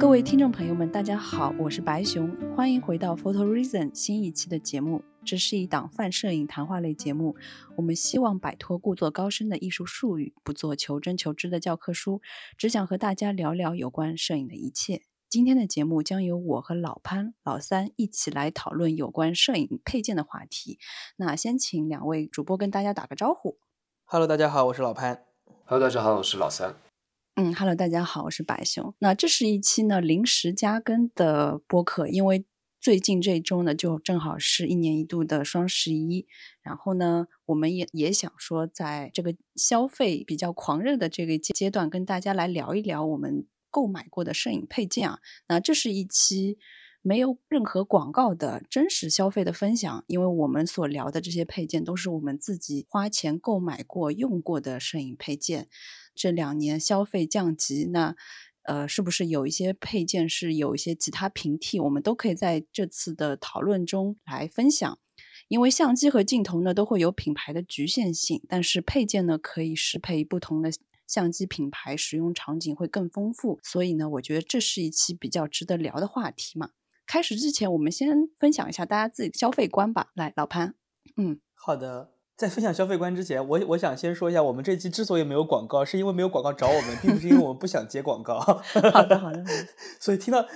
各位听众朋友们，大家好，我是白熊，欢迎回到 Photo Reason 新一期的节目。这是一档泛摄影谈话类节目，我们希望摆脱故作高深的艺术术语，不做求真求知的教科书，只想和大家聊聊有关摄影的一切。今天的节目将由我和老潘、老三一起来讨论有关摄影配件的话题。那先请两位主播跟大家打个招呼。Hello，大家好，我是老潘。Hello，大家好，我是老三。嗯，Hello，大家好，我是白熊。那这是一期呢临时加更的播客，因为最近这一周呢就正好是一年一度的双十一，然后呢我们也也想说，在这个消费比较狂热的这个阶阶段，跟大家来聊一聊我们购买过的摄影配件啊。那这是一期。没有任何广告的真实消费的分享，因为我们所聊的这些配件都是我们自己花钱购买过、用过的摄影配件。这两年消费降级，那呃，是不是有一些配件是有一些其他平替？我们都可以在这次的讨论中来分享。因为相机和镜头呢都会有品牌的局限性，但是配件呢可以适配不同的相机品牌，使用场景会更丰富。所以呢，我觉得这是一期比较值得聊的话题嘛。开始之前，我们先分享一下大家自己的消费观吧。来，老潘，嗯，好的。在分享消费观之前，我我想先说一下，我们这期之所以没有广告，是因为没有广告找我们，并不是因为我们不想接广告。好的，好的，所以听到，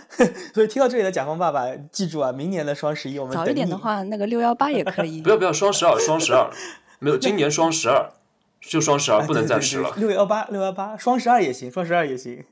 所以听到这里的甲方爸爸，记住啊，明年的双十一我们早一点的话，那个六幺八也可以。不要不要，双十二，双十二，没有，今年双十二，就双十二，不能再迟了。六幺八，六幺八，双十二也行，双十二也行，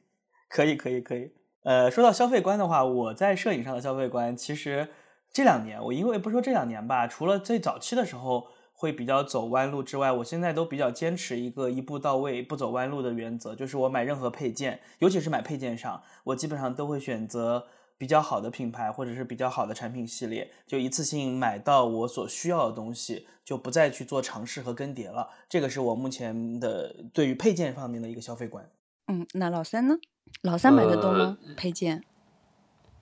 可以，可以，可以。呃，说到消费观的话，我在摄影上的消费观，其实这两年，我因为不说这两年吧，除了最早期的时候会比较走弯路之外，我现在都比较坚持一个一步到位、不走弯路的原则，就是我买任何配件，尤其是买配件上，我基本上都会选择比较好的品牌或者是比较好的产品系列，就一次性买到我所需要的东西，就不再去做尝试和更迭了。这个是我目前的对于配件方面的一个消费观。嗯，那老三呢？老三买的多吗？呃、配件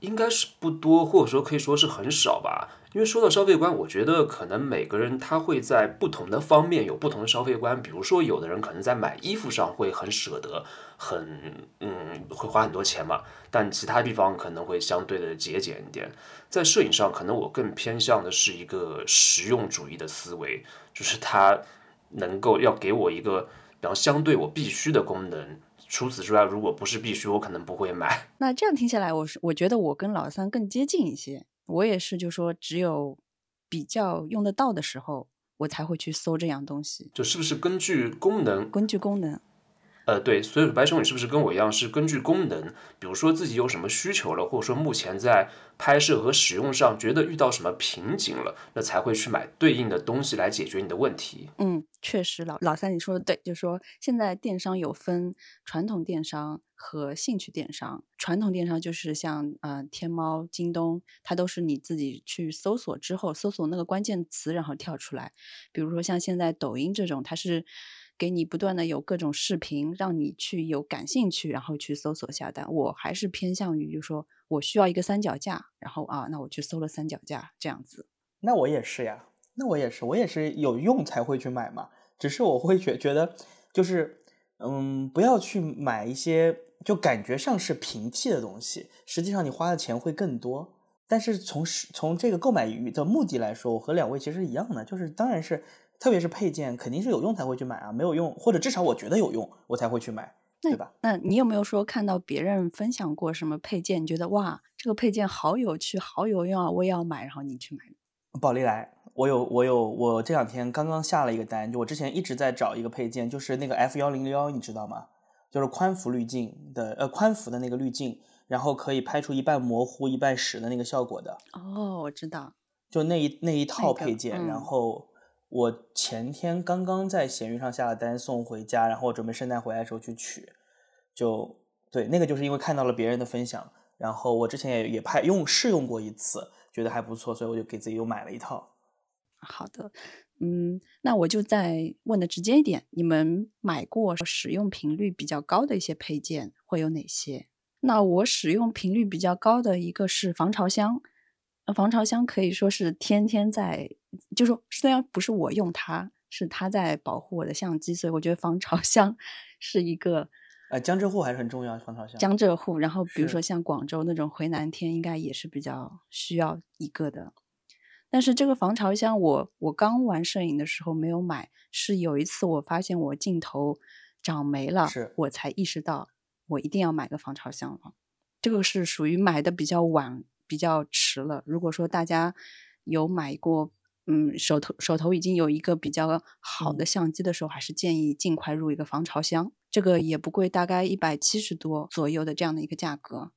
应该是不多，或者说可以说是很少吧。因为说到消费观，我觉得可能每个人他会在不同的方面有不同的消费观。比如说，有的人可能在买衣服上会很舍得，很嗯会花很多钱嘛，但其他地方可能会相对的节俭一点。在摄影上，可能我更偏向的是一个实用主义的思维，就是它能够要给我一个比方相对我必须的功能。除此之外，如果不是必须，我可能不会买。那这样听下来，我是我觉得我跟老三更接近一些。我也是，就说只有比较用得到的时候，我才会去搜这样东西。就是不是根据功能？根据功能。呃，对，所以白熊，你是不是跟我一样，是根据功能？比如说自己有什么需求了，或者说目前在拍摄和使用上觉得遇到什么瓶颈了，那才会去买对应的东西来解决你的问题。嗯，确实，老老三你说的对，就是说现在电商有分传统电商和兴趣电商。传统电商就是像呃天猫、京东，它都是你自己去搜索之后，搜索那个关键词，然后跳出来。比如说像现在抖音这种，它是。给你不断的有各种视频，让你去有感兴趣，然后去搜索下单。我还是偏向于，就说我需要一个三脚架，然后啊，那我去搜了三脚架这样子。那我也是呀，那我也是，我也是有用才会去买嘛。只是我会觉觉得，就是嗯，不要去买一些就感觉上是平替的东西，实际上你花的钱会更多。但是从从这个购买的目的来说，我和两位其实一样的，就是当然是。特别是配件，肯定是有用才会去买啊，没有用或者至少我觉得有用，我才会去买，对吧？那你有没有说看到别人分享过什么配件，你觉得哇，这个配件好有趣、好有用啊，我也要买，然后你去买？宝丽来，我有，我有，我这两天刚刚下了一个单，就我之前一直在找一个配件，就是那个 F 幺零六幺，你知道吗？就是宽幅滤镜的，呃，宽幅的那个滤镜，然后可以拍出一半模糊、一半实的那个效果的。哦，我知道，就那一那一套配件，那个嗯、然后。我前天刚刚在闲鱼上下了单送回家，然后我准备圣诞回来的时候去取，就对那个就是因为看到了别人的分享，然后我之前也也拍用试用过一次，觉得还不错，所以我就给自己又买了一套。好的，嗯，那我就再问的直接一点，你们买过使用频率比较高的一些配件会有哪些？那我使用频率比较高的一个是防潮箱。防潮箱可以说是天天在，就说虽然不是我用它，是它在保护我的相机，所以我觉得防潮 箱是一个呃，江浙沪还是很重要，防潮箱。江浙沪，然后比如说像广州那种回南天，应该也是比较需要一个的。但是这个防潮箱我，我刚玩摄影的时候没有买，是有一次我发现我镜头长霉了是，我才意识到我一定要买个防潮箱了。这个是属于买的比较晚、比较迟了。如果说大家有买过，嗯，手头手头已经有一个比较好的嗯相机的时候，还是建议尽快入一个防潮箱。这个也不贵，大概一百七十多左右的这样的一个价格。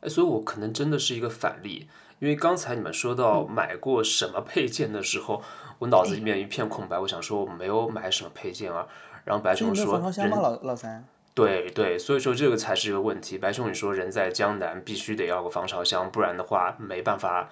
哎，所以我可能真的是一个反例，因为刚才你们说到嗯买过什么配件的时候，我脑哎子里面一片空白，我想说我没有买什么配件啊。然后白熊说防潮箱吗，老老三？对对，所以说这个才是一个问题。白兄，你说人在江南必须得要个防潮箱，不然的话没办法。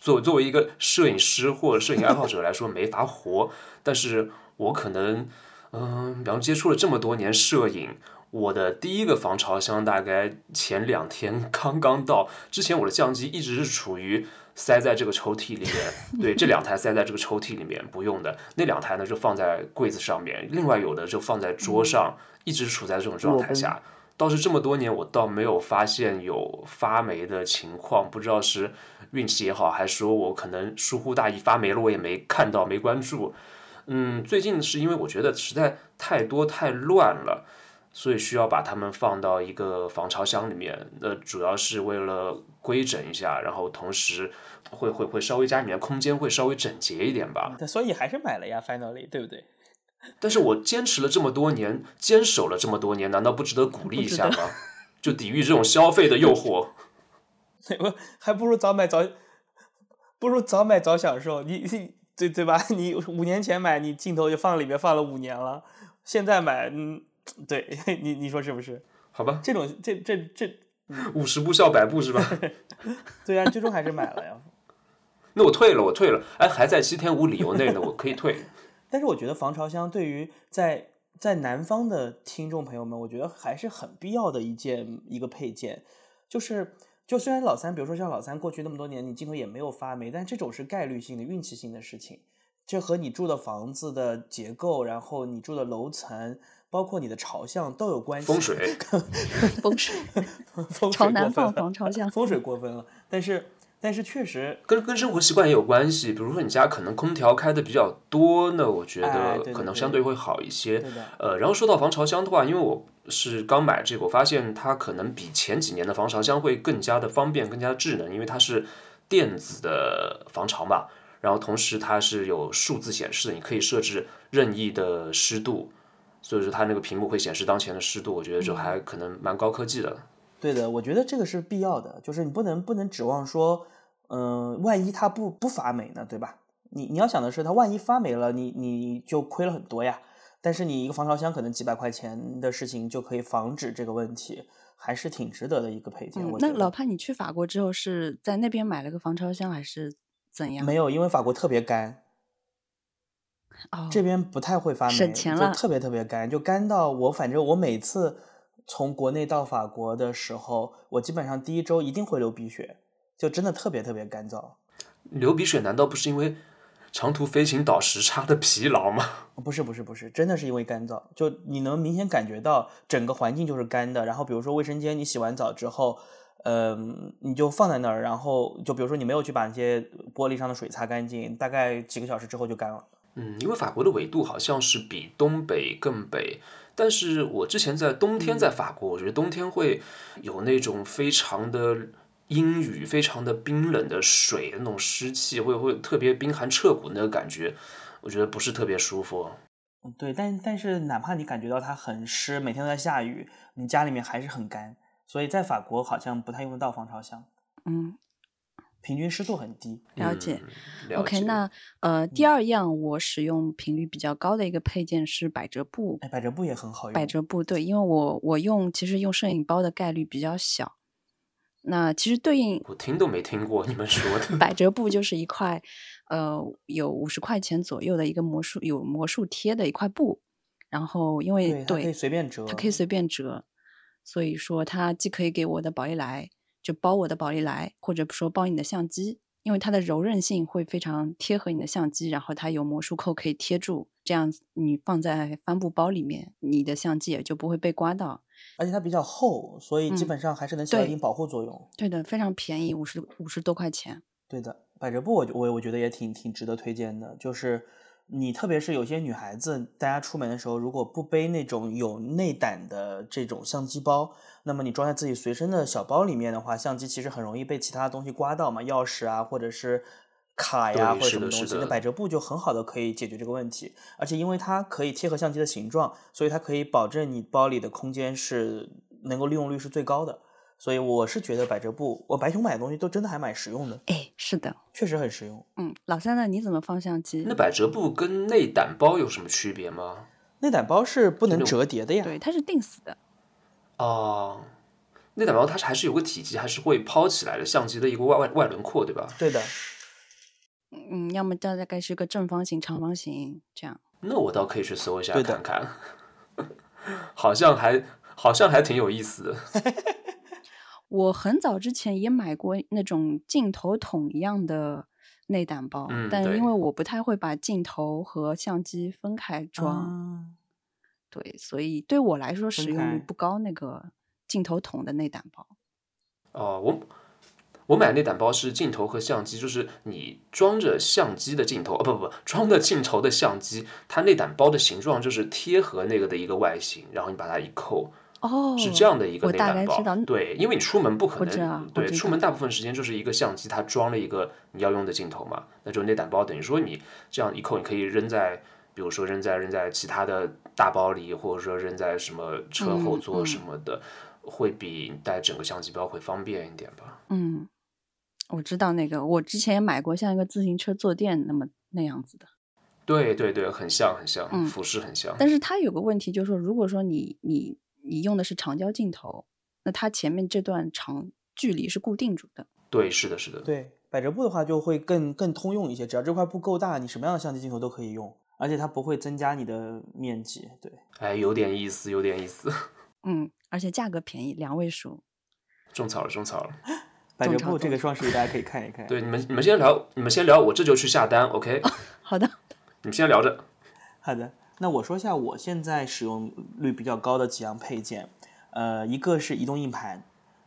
作作为一个摄影师或者摄影爱好者来说，没法活。但是我可能，嗯、然后接触了这么多年摄影，我的第一个防潮箱大概前两天刚刚到。之前我的相机一直是处于塞在这个抽屉里面，对，这两台塞在这个抽屉里面不用的，那两台呢就放在柜子上面，另外有的就放在桌上，一直处在这种状态下。倒是这么多年，我倒没有发现有发霉的情况，不知道是运气也好，还是说我可能疏忽大意发霉了，我也没看到，没关注。嗯，最近是因为我觉得实在太多太乱了，所以需要把它们放到一个防潮箱里面。呃，主要是为了规整一下，然后同时会会会稍微家里面空间会稍微整洁一点吧。对所以还是买了呀，finally，对不对？但是我坚持了这么多年，坚守了这么多年，难道不值得鼓励一下吗？就抵御这种消费的诱惑。我还不如早买早，不如早买早享受。你你对对吧？你五年前买，你镜头就放里面放了五年了，现在买，嗯，对你你说是不是？好吧，这种这这这，五十步笑百步是吧？对啊，最终还是买了呀。那我退了，我退了。哎，还在七天无理由内呢，我可以退。但是我觉得防潮箱对于在在南方的听众朋友们，我觉得还是很必要的一件一个配件，就是就虽然老三，比如说像老三过去那么多年，你镜头也没有发霉，但这种是概率性的、运气性的事情，这和你住的房子的结构，然后你住的楼层，包括你的朝向都有关系。风水，风水风水朝南放过分了防潮箱。风水过分了，但是但是确实跟跟生活习惯也有关系。比如说你家可能空调开的比较多，那我觉得可能相对会好一些。呃，然后说到防潮箱的话，因为我是刚买这个，我发现它可能比前几年的防潮箱会更加的方便，更加智能，因为它是电子的防潮嘛。然后同时它是有数字显示的，你可以设置任意的湿度，所以说它那个屏幕会显示当前的湿度，我觉得嗯就还可能蛮高科技的。对的，我觉得这个是必要的，就是你不能不能指望说，嗯、万一它不不发霉呢，对吧？你你要想的是，它万一发霉了，你你就亏了很多呀。但是你一个防潮箱可能几百块钱的事情就可以防止这个问题，还是挺值得的一个配件。那老潘，你去法国之后是在那边买了个防潮箱，还是怎样？没有，因为法国特别干，哦，这边不太会发霉，省钱了就特别特别干，就干到我反正我每次从国内到法国的时候，我基本上第一周一定会流鼻血，就真的特别特别干燥。流鼻血难道不是因为长途飞行倒时差的疲劳吗？不是不是不是，真的是因为干燥，就你能明显感觉到整个环境就是干的。然后比如说卫生间，你洗完澡之后，嗯、你就放在那儿，然后就比如说你没有去把那些玻璃上的水擦干净，大概几个小时之后就干了。嗯，因为法国的纬度好像是比东北更北，但是我之前在冬天在法国，我觉得冬天会有那种非常的阴雨、非常的冰冷的水的那种湿气，会会特别冰寒彻骨那个感觉，我觉得不是特别舒服。嗯对，但但是哪怕你感觉到它很湿，每天都在下雨，你家里面还是很干。所以在法国好像不太用得到防潮箱，嗯，平均湿度很低。了解。嗯了 OK，解那呃，第二样我使用频率比较高的一个配件是百褶布。哎，百褶布也很好用。百褶布对，因为我我用其实用摄影包的概率比较小。那其实对应我听都没听过你们说的。百褶布就是一块，呃，有五十块钱左右的一个魔术有魔术贴的一块布，然后因为对，它可以随便折。它可以随便折，所以说它既可以给我的宝丽来就包我的宝丽来，或者说包你的相机，因为它的柔韧性会非常贴合你的相机，然后它有魔术扣可以贴住，这样子你放在帆布包里面，你的相机也就不会被刮到。而且它比较厚，所以基嗯本上还是能起到一定保护作用。对的，非常便宜，五十五十多块钱。对的，百褶布我我我觉得也挺挺值得推荐的，就是你特别是有些女孩子，大家出门的时候如果不背那种有内胆的这种相机包，那么你装在自己随身的小包里面的话，相机其实很容易被其他东西刮到嘛，钥匙啊或者是。卡呀，对或者什么东西，那百折布就很好的可以解决这个问题，而且因为它可以贴合相机的形状，所以它可以保证你包里的空间是能够利用率是最高的。所以我是觉得百折布，我白熊买的东西都真的还蛮实用的。哎，是的，确实很实用。嗯，老三呢？你怎么放相机那？百折布跟内胆包有什么区别吗？内胆包是不能折叠的呀。对，它是定死的。哦，内胆包它是还是有个体积，还是会抛起来的，相机的一个外外外轮廓，对吧？对的，嗯，要么大概是个正方形、长方形这样。那我倒可以去搜一下看看，好像还好像还挺有意思的。我很早之前也买过那种镜头筒一样的内胆包，嗯但因为我不太会把镜头和相机分开装，啊对，所以对我来说使用率不高。那个镜头筒的内胆包，哦，我我买内胆包是镜头和相机，就是你装着相机的镜头，哦不不不，装的镜头的相机，它内胆包的形状就是贴合那个的一个外形，然后你把它一扣，哦，是这样的一个我内胆包。对，因为你出门不可能，对，出门大部分时间就是一个相机，它装了一个你要用的镜头嘛，那就内胆包等于说你这样一扣，你可以扔在。比如说扔在扔在其他的大包里，或者说扔在什么车后嗯座嗯什么的，会比带整个相机包会方便一点吧。嗯，我知道那个，我之前也买过，像一个自行车坐垫那么那样子的。对对对，很像很像，嗯服饰很像。但是它有个问题，就是说，如果说你你你用的是长焦镜头，那它前面这段长距离是固定住的。对，是的，是的。对，百折布的话就会更更通用一些，只要这块布够大，你什么样的相机镜头都可以用，而且它不会增加你的面积。对，哎，有点意思，有点意思。嗯，而且价格便宜，两位数。种草了，种草了。百折种草布这个双十一大家可以看一看。对，你们你们先聊，你们先聊，我这就去下单，OK？好的，你们先聊着。好的，那我说一下我现在使用率比较高的几样配件，呃，一个是移动硬盘，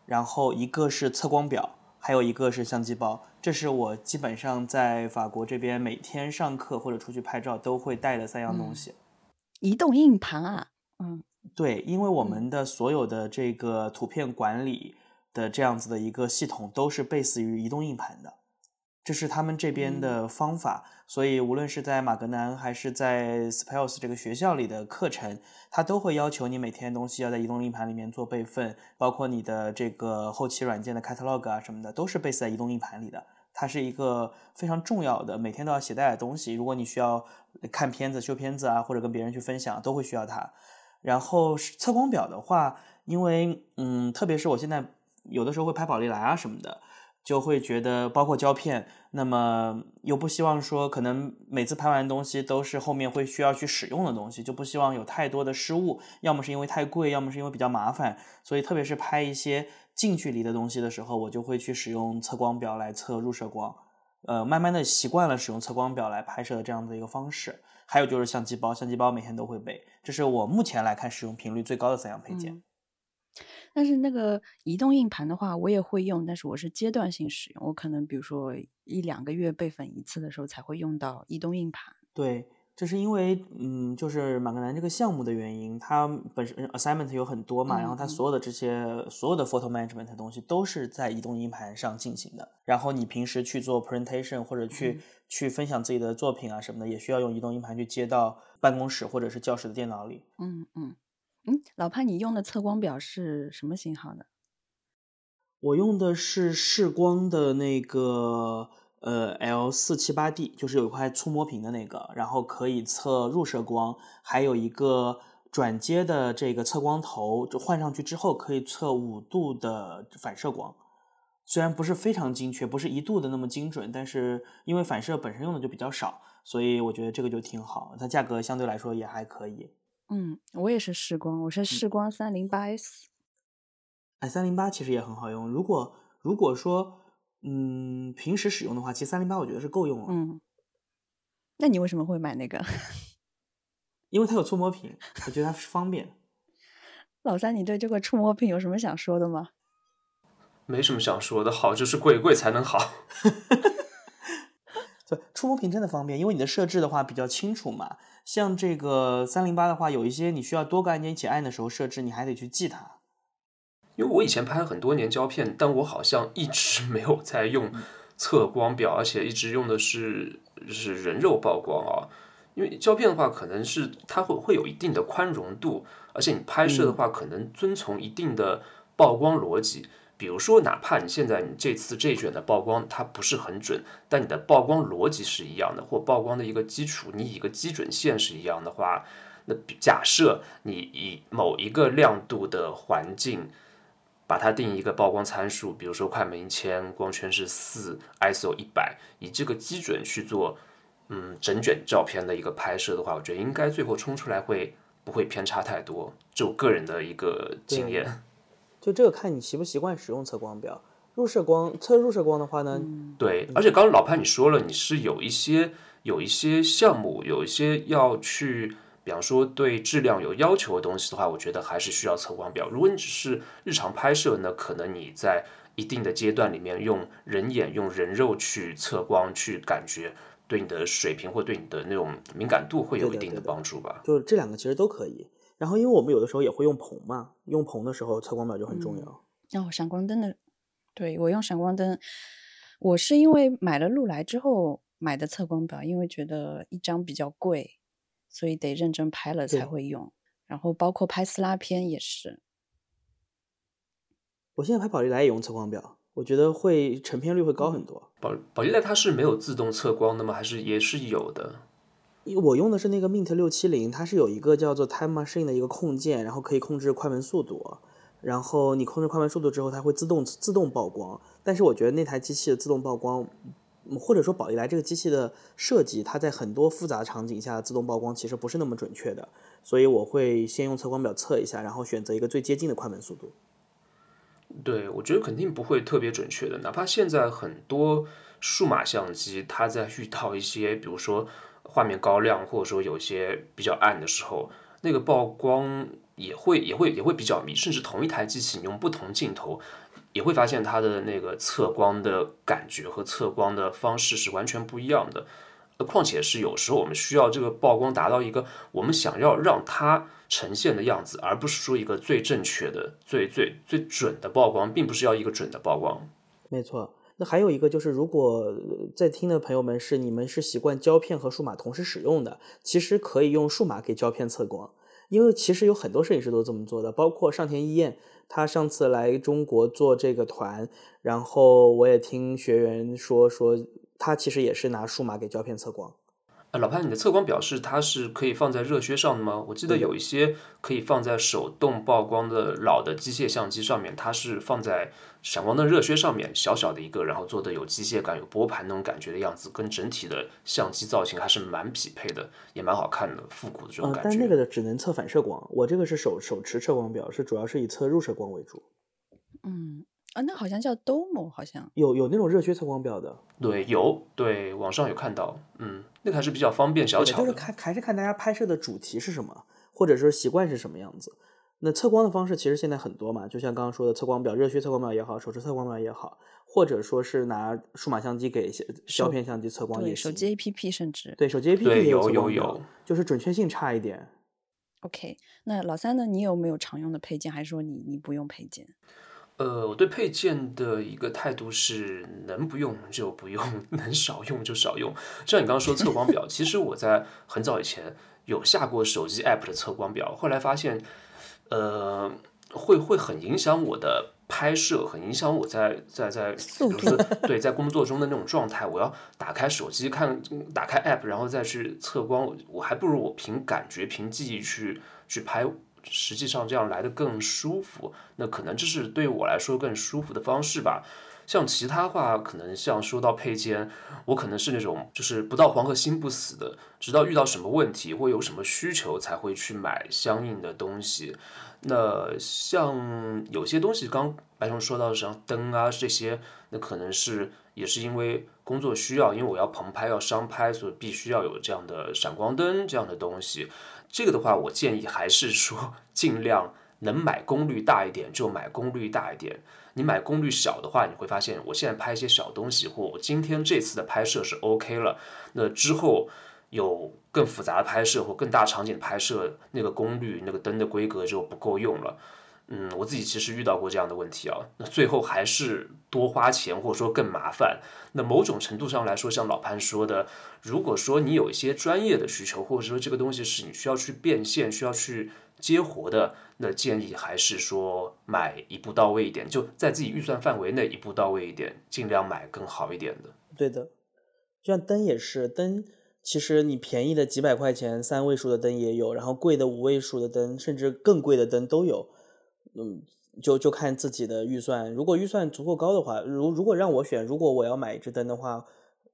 然后一个是测光表，还有一个是相机包。这是我基本上在法国这边每天上课或者出去拍照都会带的三样东西。移动硬盘啊，嗯对，因为我们的所有的这个图片管理的这样子的一个系统都是 base 于移动硬盘的，这是他们这边的方法。所以无论是在马格南还是在 Spells 这个学校里的课程，它都会要求你每天东西要在移动硬盘里面做备份，包括你的这个后期软件的 catalog 啊什么的，都是 base 在移动硬盘里的。它是一个非常重要的，每天都要携带的东西。如果你需要看片子、修片子啊，或者跟别人去分享，都会需要它。然后是测光表的话，因为嗯，特别是我现在有的时候会拍宝丽来啊什么的，就会觉得包括胶片，那么又不希望说可能每次拍完东西都是后面会需要去使用的东西，就不希望有太多的失误，要么是因为太贵，要么是因为比较麻烦，所以特别是拍一些近距离的东西的时候，我就会去使用测光表来测入射光。呃，慢慢的习惯了使用测光表来拍摄的这样的一个方式。还有就是相机包，相机包每天都会背，这是我目前来看使用频率最高的三样配件。但是那个移动硬盘的话，我也会用，但是我是阶段性使用，我可能比如说一两个月备份一次的时候才会用到移动硬盘。对，这是因为嗯，就是马格南这个项目的原因，它本身 assignment 有很多嘛，然后它所有的这些所有的 photo management 的东西都是在移动硬盘上进行的。然后你平时去做 presentation 或者去、嗯去分享自己的作品啊什么的，也需要用移动硬盘去接到办公室或者是教室的电脑里。嗯嗯嗯，老潘，你用的测光表是什么型号的？我用的是视光的那个呃 L 四七八 D，就是有一块触摸屏的那个，然后可以测入射光，还有一个转接的这个测光头，就换上去之后可以测五度的反射光。虽然不是非常精确，不是一度的那么精准，但是因为反射本身用的就比较少，所以我觉得这个就挺好。它价格相对来说也还可以。嗯，我也是视光，我是视光三零八 S。哎，三零八其实也很好用。如果如果说嗯，平时使用的话，其实三零八我觉得是够用了，嗯，那你为什么会买那个？因为它有触摸屏，我觉得它方便。老三，你对这个触摸屏有什么想说的吗？没什么想说的，好就是贵，贵才能好。对，触摸屏真的方便，因为你的设置的话比较清楚嘛。像这个三零八的话，有一些你需要多个按键一起按的时候设置，你还得去记它。因为我以前拍了很多年胶片，但我好像一直 没有在用测光表，而且一直用的是是人肉曝光啊。因为胶片的话，可能是它会会有一定的宽容度，而且你拍摄的话，可能遵从一定的曝光逻辑。比如说，哪怕你现在你这次这卷的曝光它不是很准，但你的曝光逻辑是一样的，或曝光的一个基础，你以一个基准线是一样的话，那假设你以某一个亮度的环境，把它定一个曝光参数，比如说快门一千，光圈是四，ISO 一百，以这个基准去做，嗯，整卷照片的一个拍摄的话，我觉得应该最后冲出来会不会偏差太多，就我个人的一个经验。就这个看你习不习惯使用测光表，入射光测入射光的话呢？对，而且刚刚老潘你说了，你是有一些有一些项目，有一些要去，比方说对质量有要求的东西的话，我觉得还是需要测光表。如果你只是日常拍摄呢，可能你在一定的阶段里面用人眼、用人肉去测光去感觉，对你的水平或对你的那种敏感度会有一定的帮助吧。就这两个其实都可以。然后，因为我们有的时候也会用棚嘛，用棚的时候测光表就很重要。哦，闪光灯的，对我用闪光灯，我是因为买了禄来之后买的测光表，因为觉得一张比较贵，所以得认真拍了才会用。然后包括拍撕拉片也是。我现在拍宝丽来也用测光表，我觉得会成片率会高很多。宝宝丽来它是没有自动测光的吗？还是也是有的？我用的是那个 Mint 六七零，它是有一个叫做 Time Machine 的一个控件，然后可以控制快门速度。然后你控制快门速度之后，它会自动自动曝光。但是我觉得那台机器的自动曝光，或者说宝丽来这个机器的设计，它在很多复杂场景下自动曝光其实不是那么准确的。所以我会先用测光表测一下，然后选择一个最接近的快门速度。对，我觉得肯定不会特别准确的。哪怕现在很多数码相机，它在遇到一些，比如说。画面高亮，或者说有些比较暗的时候，那个曝光也会也会也会比较迷。甚至同一台机器，你用不同镜头，也会发现它的那个测光的感觉和测光的方式是完全不一样的。呃况且是有时候我们需要这个曝光达到一个我们想要让它呈现的样子，而不是说一个最正确的、最最最准的曝光，并不是要一个准的曝光。没错。那还有一个就是，如果在听的朋友们是你们是习惯胶片和数码同时使用的，其实可以用数码给胶片测光，因为其实有很多摄影师都这么做的，包括上田一彦，他上次来中国做这个团，然后我也听学员说说，他其实也是拿数码给胶片测光。老潘，你的测光表示它是可以放在热靴上的吗？我记得有一些可以放在手动曝光的老的机械相机上面，它是放在闪光灯热靴上面，小小的一个，然后做的有机械感、有拨盘那种感觉的样子，跟整体的相机造型还是蛮匹配的，也蛮好看的，复古的这种感觉。但那个的只能测反射光，我这个是手手持测光表，是主要是以测入射光为主。嗯。啊，那好像叫 Domo，好像有有那种热靴测光表的，对，有，对，网上有看到，嗯，那个还是比较方便小巧的。就是看还是看大家拍摄的主题是什么，或者说习惯是什么样子。那测光的方式其实现在很多嘛，就像刚刚说的测光表，热靴测光表也好，手持测光表也好，或者说是拿数码相机给胶片相机测光也行。手机 APP 甚至对手机 APP 也有有有，就是准确性差一点。OK，那老三呢？你有没有常用的配件，还是说你你不用配件？呃，我对配件的一个态度是，能不用就不用，能少用就少用。像你刚刚说测光表，其实我在很早以前有下过手机 app 的测光表，后来发现，呃，会会很影响我的拍摄，很影响我在在在，比如说对在工作中的那种状态。我要打开手机看，打开 app，然后再去测光，我还不如我凭感觉、凭记忆去去拍。实际上这样来的更舒服，那可能这是对我来说更舒服的方式吧。像其他话，可能像说到配件，我可能是那种就是不到黄河心不死的，直到遇到什么问题或有什么需求才会去买相应的东西。那像有些东西，刚白熊说到像灯啊这些，那可能是也是因为工作需要，因为我要棚拍要商拍，所以必须要有这样的闪光灯这样的东西。这个的话，我建议还是说尽量能买功率大一点就买功率大一点。你买功率小的话，你会发现我现在拍一些小东西，或我今天这次的拍摄是 OK 了，那之后有更复杂的拍摄或更大场景的拍摄，那个功率、那个灯的规格就不够用了。嗯，我自己其实遇到过这样的问题啊，那最后还是多花钱或者说更麻烦。那某种程度上来说，像老潘说的，如果说你有一些专业的需求，或者说这个东西是你需要去变现、需要去接活的，那建议还是说买一步到位一点，就在自己预算范围内一步到位一点，尽量买更好一点的。对的，就像灯也是灯，其实你便宜的几百块钱三位数的灯也有，然后贵的五位数的灯，甚至更贵的灯都有。嗯，就就看自己的预算。如果预算足够高的话，如如果让我选，如果我要买一支灯的话，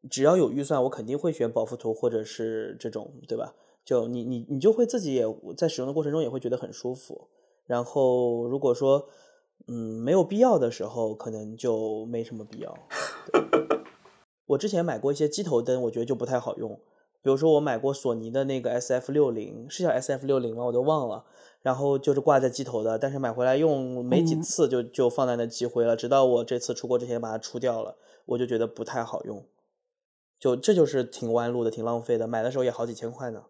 只要有预算，我肯定会选宝富图或者是这种，对吧？就你你你就会自己也在使用的过程中也会觉得很舒服。然后如果说嗯没有必要的时候，可能就没什么必要。我之前买过一些机头灯，我觉得就不太好用。比如说我买过索尼的那个 S F 六零，是叫 S F 六零吗？我都忘了。然后就是挂在机头的，但是买回来用没几次就就放在那积灰了。直到我这次出国之前把它出掉了，我就觉得不太好用。就这就是挺弯路的，挺浪费的。买的时候也好几千块呢，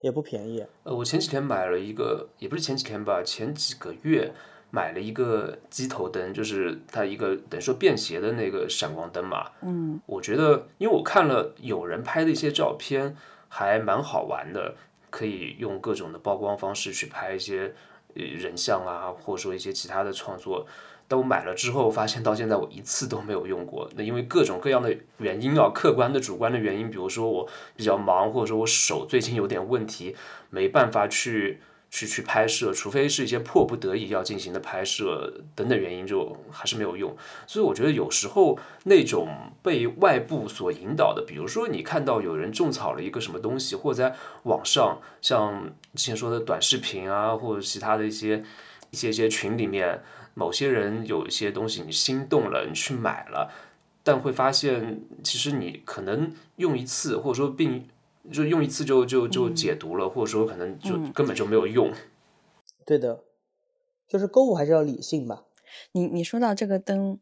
也不便宜。呃，我前几天买了一个，也不是前几天吧，前几个月买了一个机头灯，就是它一个等于说便携的那个闪光灯嘛。嗯，我觉得，因为我看了有人拍的一些照片，还蛮好玩的。可以用各种的曝光方式去拍一些呃人像啊，或者说一些其他的创作。但我买了之后，发现到现在我一次都没有用过。那因为各种各样的原因啊，客观的、主观的原因，比如说我比较忙，或者说我手最近有点问题，没办法去。去去拍摄，除非是一些迫不得已要进行的拍摄等等原因，就还是没有用。所以我觉得有时候那种被外部所引导的，比如说你看到有人种草了一个什么东西，或者在网上像之前说的短视频啊，或者其他的一些一些一些群里面，某些人有一些东西你心动了，你去买了，但会发现其实你可能用一次，或者说并。就用一次就就就解毒了，或者说可能就根本就没有用。对的，就是购物还是要理性吧。你你说到这个灯，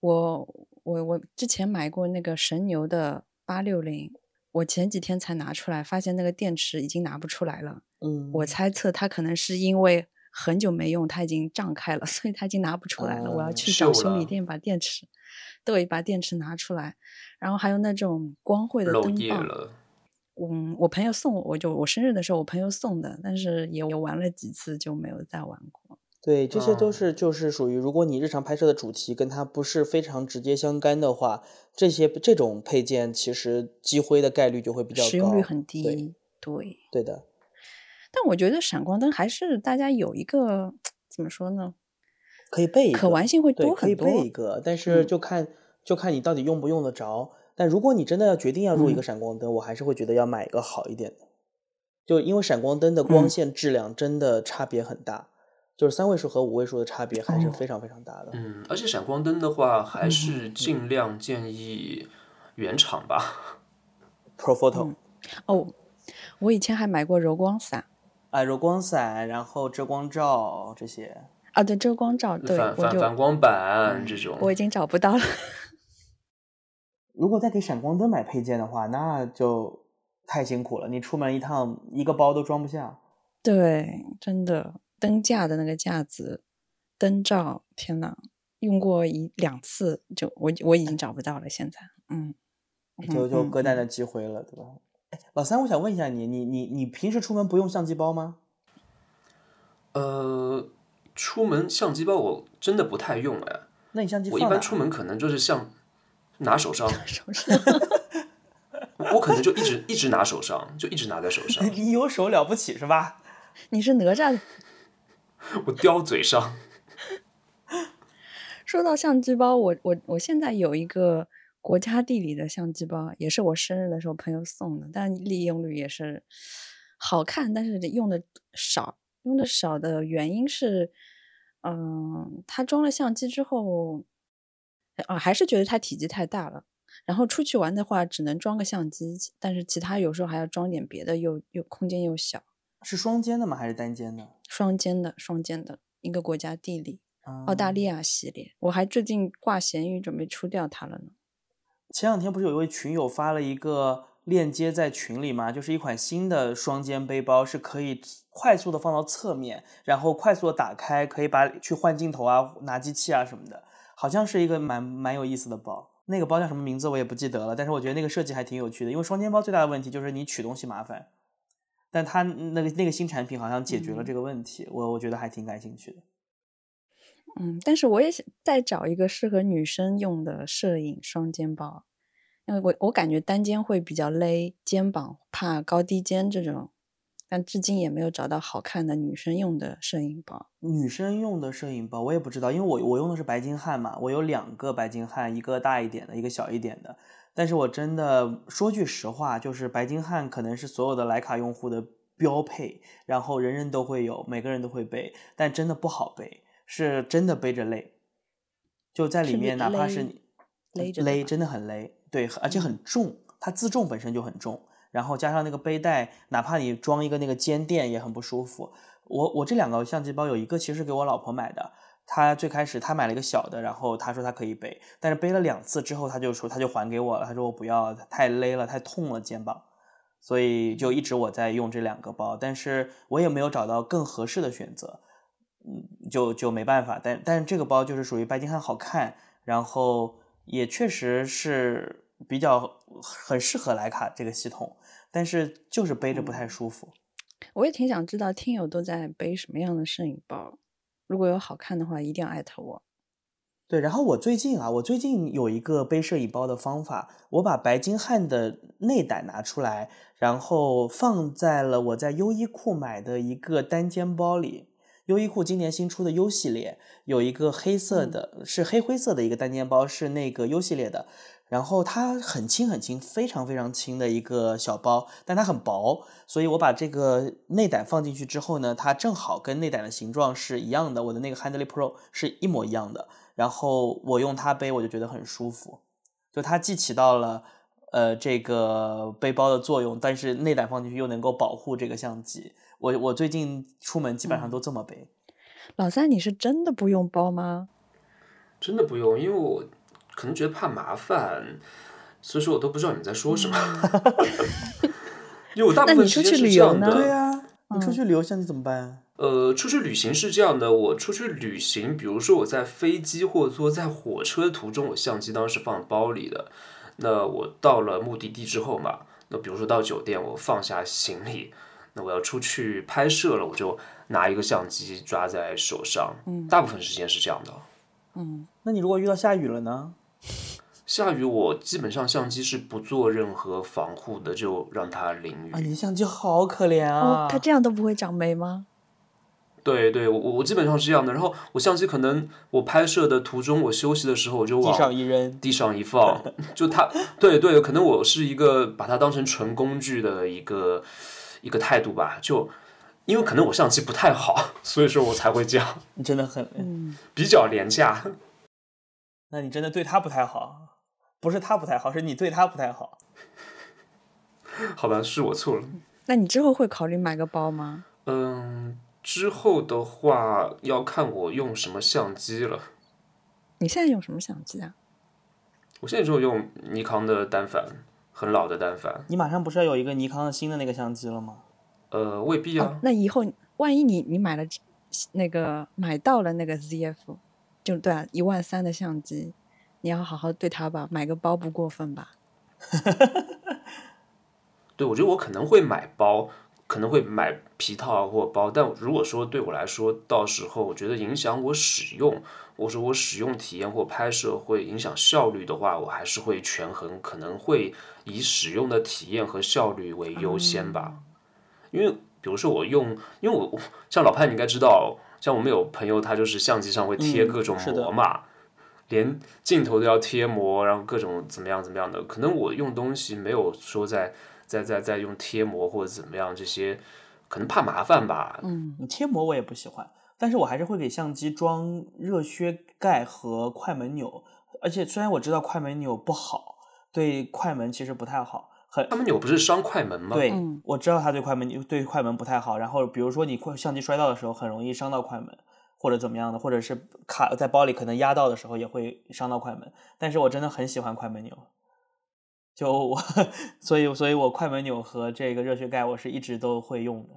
我我我之前买过那个神牛的八六零，我前几天才拿出来，发现那个电池已经拿不出来了。嗯，我猜测它可能是因为很久没用，它已经胀开了，所以它已经拿不出来了。我要去找修理店把电池，对，把电池拿出来。然后还有那种光绘的灯棒。嗯，我朋友送我，我就我生日的时候我朋友送的，但是也玩了几次就没有再玩过。对，这些都是就是属于，如果你日常拍摄的主题跟它不是非常直接相干的话，这些这种配件其实积灰的概率就会比较高，使用率很低。对，对的。但我觉得闪光灯还是大家有一个怎么说呢？可以备一个，可玩性会多很多。可以备一个，但是就看就看你到底用不用得着。但如果你真的要决定要入一个闪光灯，我还是会觉得要买一个好一点的，就因为闪光灯的光线质量真的差别很大，就是三位数和五位数的差别还是非常非常大的。嗯，而且闪光灯的话，还是尽量建议原厂吧，Pro Photo。哦，我以前还买过柔光伞，啊，柔光伞，然后遮光罩这些。啊，对，遮光罩，对，反反反光板这种，我已经找不到了。如果再给闪光灯买配件的话，那就太辛苦了。你出门一趟，一个包都装不下。对，真的，灯架的那个架子、灯罩，天呐，用过一两次，就我我已经找不到了。现在，嗯，就就搁在那积灰了，对吧？哎，老三，我想问一下你，你你你平时出门不用相机包吗？呃，出门相机包我真的不太用哎。那你相机我一般出门可能就是像。拿手上，手上，我可能就一直一直拿手上，就一直拿在手上。你有手了不起是吧？你是哪吒？我叼嘴上。说到相机包，我我我现在有一个国家地理的相机包，也是我生日的时候朋友送的，但利用率也是好看，但是用的少。用的少的原因是，嗯，它装了相机之后，啊，还是觉得它体积太大了。然后出去玩的话，只能装个相机，但是其他有时候还要装点别的，又又空间又小。是双肩的吗？还是单肩的？双肩的，双肩的一个国家地理，澳大利亚系列。我还最近挂闲鱼，准备出掉它了呢。前两天不是有一位群友发了一个链接在群里吗？就是一款新的双肩背包，是可以快速的放到侧面，然后快速的打开，可以把去换镜头啊、拿机器啊什么的，好像是一个蛮蛮有意思的包。那个包叫什么名字我也不记得了，但是我觉得那个设计还挺有趣的。因为双肩包最大的问题就是你取东西麻烦，但它那个那个新产品好像解决了这个问题，我我觉得还挺感兴趣的。嗯，但是我也想再找一个适合女生用的摄影双肩包，因为我我感觉单肩会比较勒肩膀，怕高低肩这种。但至今也没有找到好看的女生用的摄影包。女生用的摄影包我也不知道，因为我我用的是白金汉嘛，我有两个白金汉，一个大一点的，一个小一点的。但是我真的说句实话，就是白金汉可能是所有的徕卡用户的标配，然后人人都会有，每个人都会背，但真的不好背，是真的背着累。就在里面，哪怕是你勒着勒，真的很勒，对，而且很重，它自重本身就很重。然后加上那个背带，哪怕你装一个那个肩垫也很不舒服。我我这两个相机包有一个其实给我老婆买的，她最开始她买了一个小的，然后她说她可以背，但是背了两次之后，她就说她就还给我了，她说我不要，太勒了，太痛了肩膀，所以就一直我在用这两个包，但是我也没有找到更合适的选择，嗯，就就没办法。但但是这个包就是属于白金汉好看，然后也确实是比较很适合徕卡这个系统。但是就是背着不太舒服，我也挺想知道听友都在背什么样的摄影包，如果有好看的话，一定要艾特我。对，然后我最近啊，我最近有一个背摄影包的方法，我把白金汉的内胆拿出来，然后放在了我在优衣库买的一个单肩包里。优衣库今年新出的 U 系列有一个黑色的，是黑灰色的一个单肩包，是那个 U 系列的。然后它很轻很轻，非常非常轻的一个小包，但它很薄，所以我把这个内胆放进去之后呢，它正好跟内胆的形状是一样的，我的那个 Handley Pro 是一模一样的。然后我用它背，我就觉得很舒服，就它既起到了呃这个背包的作用，但是内胆放进去又能够保护这个相机。我我最近出门基本上都这么背。老三，你是真的不用包吗？真的不用，因为我。可能觉得怕麻烦，所以说我都不知道你们在说什么。因为我大部分时间是这样的。对呀，你出去旅游现在怎么办？呃，出去旅行是这样的，我出去旅行，比如说我在飞机或者说在火车途中，我相机当时放包里的。那我到了目的地之后嘛，那比如说到酒店，我放下行李，那我要出去拍摄了，我就拿一个相机抓在手上。嗯，大部分时间是这样的。嗯，那你如果遇到下雨了呢？下雨，我基本上相机是不做任何防护的，就让它淋雨。啊，你的相机好可怜啊！它这样都不会长霉吗？对对，我我基本上是这样的。然后我相机可能我拍摄的途中，我休息的时候我就往地上一扔，地上一放，就它，对对，可能我是一个把它当成纯工具的一个一个态度吧。就因为可能我相机不太好，所以说我才会这样。你真的很嗯比较廉价。那你真的对他不太好。不是他不太好，是你对他不太好。好吧，是我错了。那你之后会考虑买个包吗？嗯，之后的话要看我用什么相机了。你现在用什么相机啊？我现在就用尼康的单反，很老的单反。你马上不是要有一个尼康的新的那个相机了吗？呃，未必啊。那以后万一你你买了那个买到了那个 ZF，就对啊，一万三的相机。你要好好对它吧，买个包不过分吧？对，我觉得我可能会买包，可能会买皮套或包，但如果说对我来说，到时候我觉得影响我使用，或者说我使用体验或拍摄会影响效率的话，我还是会权衡，可能会以使用的体验和效率为优先吧。因为比如说我用，因为我像老潘，你应该知道，像我们有朋友，他就是相机上会贴各种膜嘛。连镜头都要贴膜，然后各种怎么样怎么样的。可能我用东西没有说在在在在用贴膜或者怎么样这些，可能怕麻烦吧。嗯，贴膜我也不喜欢，但是我还是会给相机装热靴盖和快门钮。而且虽然我知道快门钮不好，对快门其实不太好。很快门钮不是伤快门吗？对，嗯我知道它对快门对快门不太好。然后比如说你快相机摔到的时候，很容易伤到快门，或者怎么样的，或者是卡在包里可能压到的时候也会伤到快门。但是我真的很喜欢快门钮，就我，所以所以我快门钮和这个热血盖我是一直都会用的。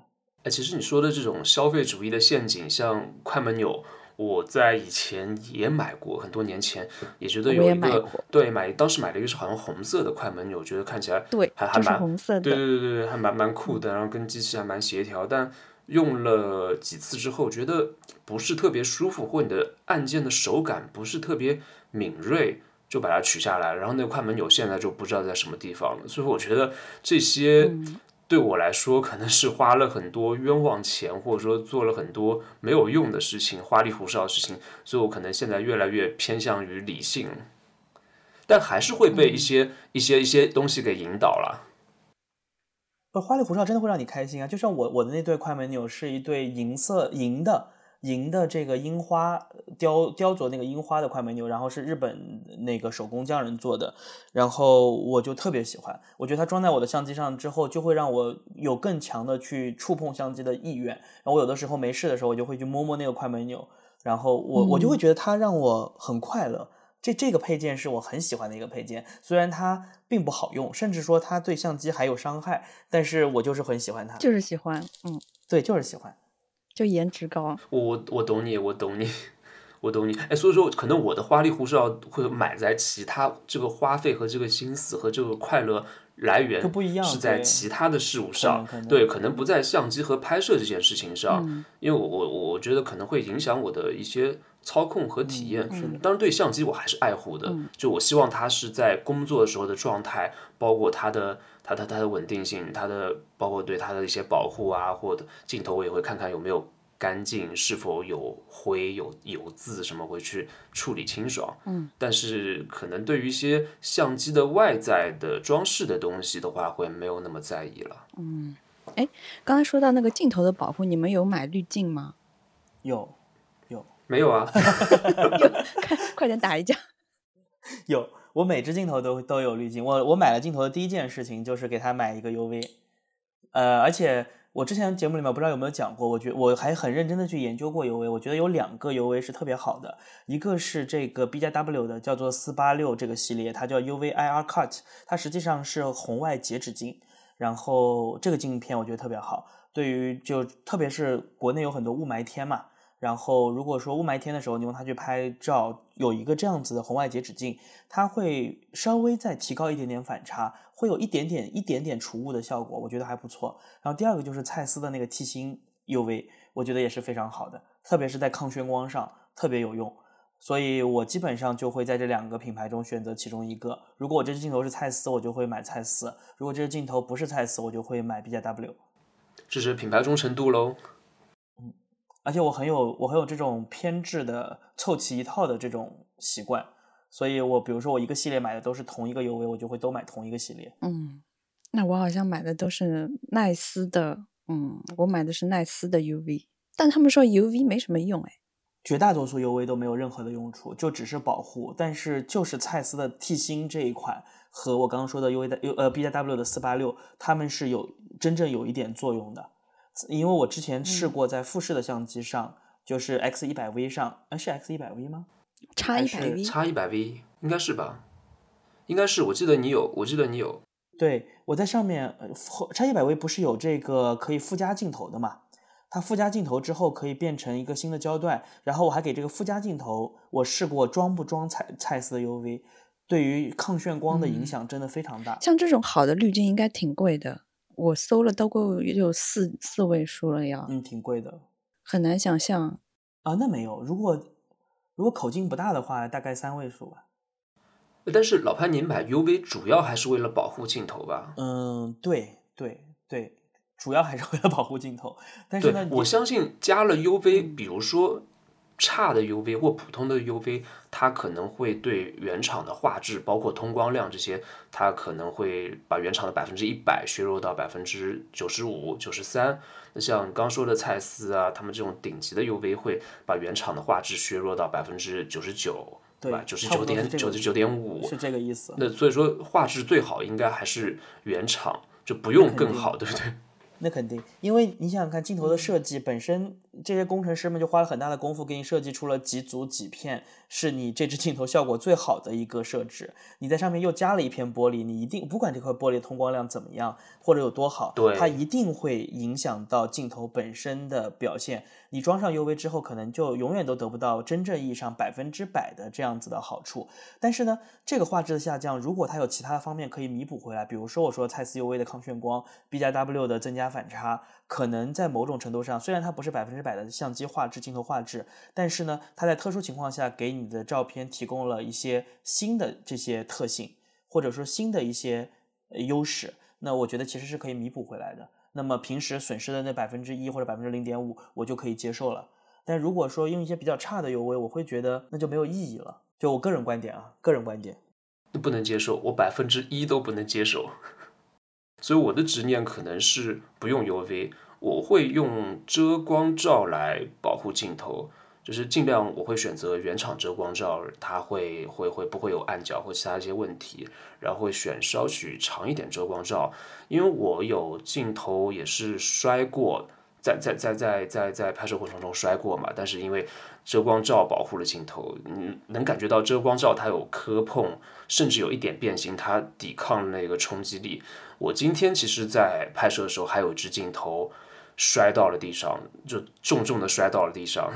哎，其实你说的这种消费主义的陷阱，像快门钮，我在以前也买过，很多年前也觉得有一个对买，当时买了一个是好像红色的快门钮，觉得看起来对还还蛮红色的对对对对，还蛮蛮酷的，然后跟机器还蛮协调，但用了几次之后，觉得不是特别舒服，或你的按键的手感不是特别敏锐，就把它取下来，然后那个快门钮现在就不知道在什么地方了，所以我觉得这些。嗯对我来说，可能是花了很多冤枉钱，或者说做了很多没有用的事情、花里胡哨的事情，所以我可能现在越来越偏向于理性，但还是会被一些、一些一些东西给引导了。不，花里胡哨真的会让你开心啊！就像我我的那对快门钮是一对银色银的银的这个樱花雕雕琢那个樱花的快门钮，然后是日本那个手工匠人做的，然后我就特别喜欢。我觉得它装在我的相机上之后，就会让我有更强的去触碰相机的意愿。然后我有的时候没事的时候，我就会去摸摸那个快门钮，然后我我就会觉得它让我很快乐。这这个配件是我很喜欢的一个配件，虽然它并不好用，甚至说它对相机还有伤害，但是我就是很喜欢它。就是喜欢，嗯，对，就是喜欢。就颜值高。我我我懂你，我懂你，我懂你。哎，所以说可能我的花里胡哨会买在其他这个花费和这个心思和这个快乐来源就不一样是在其他的事物上对，可能不在相机和拍摄这件事情上，嗯因为我我我觉得可能会影响我的一些操控和体验。嗯是当然对相机我还是爱护的，嗯就我希望它是在工作的时候的状态，包括它的它的它的稳定性，它的包括对它的一些保护啊，或者镜头我也会看看有没有干净，是否有灰有油渍什么会去处理清爽。嗯，但是可能对于一些相机的外在的装饰的东西的话，会没有那么在意了。嗯，哎刚才说到那个镜头的保护，你们有买滤镜吗？有没有啊，快快点打一架。有，我每只镜头都都有滤镜。我我买了镜头的第一件事情就是给他买一个 UV，呃，而且我之前节目里面不知道有没有讲过，我觉我还很认真的去研究过 UV，我觉得有两个 UV 是特别好的，一个是这个 B 加 W 的叫做四八六这个系列，它叫 UV IR Cut，它实际上是红外截止镜，然后这个镜片我觉得特别好，对于就特别是国内有很多雾霾天嘛。然后，如果说雾霾天的时候，你用它去拍照，有一个这样子的红外截止镜，它会稍微再提高一点点反差，会有一点点一点点除雾的效果，我觉得还不错。然后第二个就是蔡司的那个 T 星 UV，我觉得也是非常好的，特别是在抗眩光上特别有用。所以我基本上就会在这两个品牌中选择其中一个。如果我这支镜头是蔡司，我就会买蔡司；如果这支镜头不是蔡司，我就会买 B 加 W。这是品牌忠诚度喽。而且我很有我很有这种偏执的凑齐一套的这种习惯，所以我比如说我一个系列买的都是同一个 UV，我就会都买同一个系列。嗯，那我好像买的都是奈斯的，嗯，我买的是奈斯的 UV，但他们说 UV 没什么用，哎，绝大多数 UV 都没有任何的用处，就只是保护。但是就是蔡司的 T 星这一款和我刚刚说的 UV 的 U 呃 B 加 W 的四八六，它们是有真正有一点作用的。因为我之前试过在富士的相机上，就是 X 一百 V 上，呃是 X 一百 V 吗？还是叉一百 V，叉一百 V 应该是吧？应该是，我记得你有，我记得你有。对，我在上面，呃，叉一百 V 不是有这个可以附加镜头的嘛？它附加镜头之后可以变成一个新的焦段，然后我还给这个附加镜头，我试过装不装蔡蔡司的 UV，对于抗眩光的影嗯响真的非常大。像这种好的滤镜应该挺贵的，我搜了都够也有四四位数了呀，嗯，挺贵的很难想象。啊。那没有，如果如果口径不大的话，大概三位数吧。但是老潘，您买 UV 主要还是为了保护镜头吧？嗯，对对对，主要还是为了保护镜头。但是呢，，我相信加了 UV，比如说差的 UV 或普通的 UV，它可能会对原厂的画质，包括通光量这些，它可能会把原厂的百分之一百削弱到百分之九十五、九十三。那像刚说的蔡司啊，他们这种顶级的 UV 会把原厂的画质削弱到百分之九十九，对吧？九十九点九十九点五，是这个意思。那所以说画质最好应该还是原厂，就不用更好，对不对？那肯定，因为你想想看，镜头的设计本身，这些工程师们就花了很大的功夫给你设计出了几组几片，是你这支镜头效果最好的一个设置。你在上面又加了一片玻璃，你一定不管这块玻璃通光量怎么样或者有多好，对，它一定会影响到镜头本身的表现。你装上 UV 之后，可能就永远都得不到真正意义上百分之百的这样子的好处。但是呢，这个画质的下降，如果它有其他方面可以弥补回来，比如说我说蔡司 UV 的抗眩光，B 加 W 的增加反差，可能在某种程度上，虽然它不是百分之百的相机画质、镜头画质，但是呢，它在特殊情况下给你的照片提供了一些新的这些特性，或者说新的一些优势。那我觉得其实是可以弥补回来的。那么平时损失的那百分之一或者百分之零点五，我就可以接受了。但如果说用一些比较差的 UV，我会觉得那就没有意义了。就我个人观点啊，个人观点，不能接受，我百分之一都不能接受。所以我的执念可能是不用 UV，我会用遮光罩来保护镜头。就是尽量我会选择原厂遮光罩，它会会会不会有暗角或其他一些问题，然后会选稍许长一点遮光罩，因为我有镜头也是摔过，在在在在在在拍摄过程中摔过嘛，但是因为遮光罩保护了镜头，嗯，能感觉到遮光罩它有磕碰，甚至有一点变形，它抵抗那个冲击力。我今天其实，在拍摄的时候还有一支镜头摔到了地上，就重重的摔到了地上。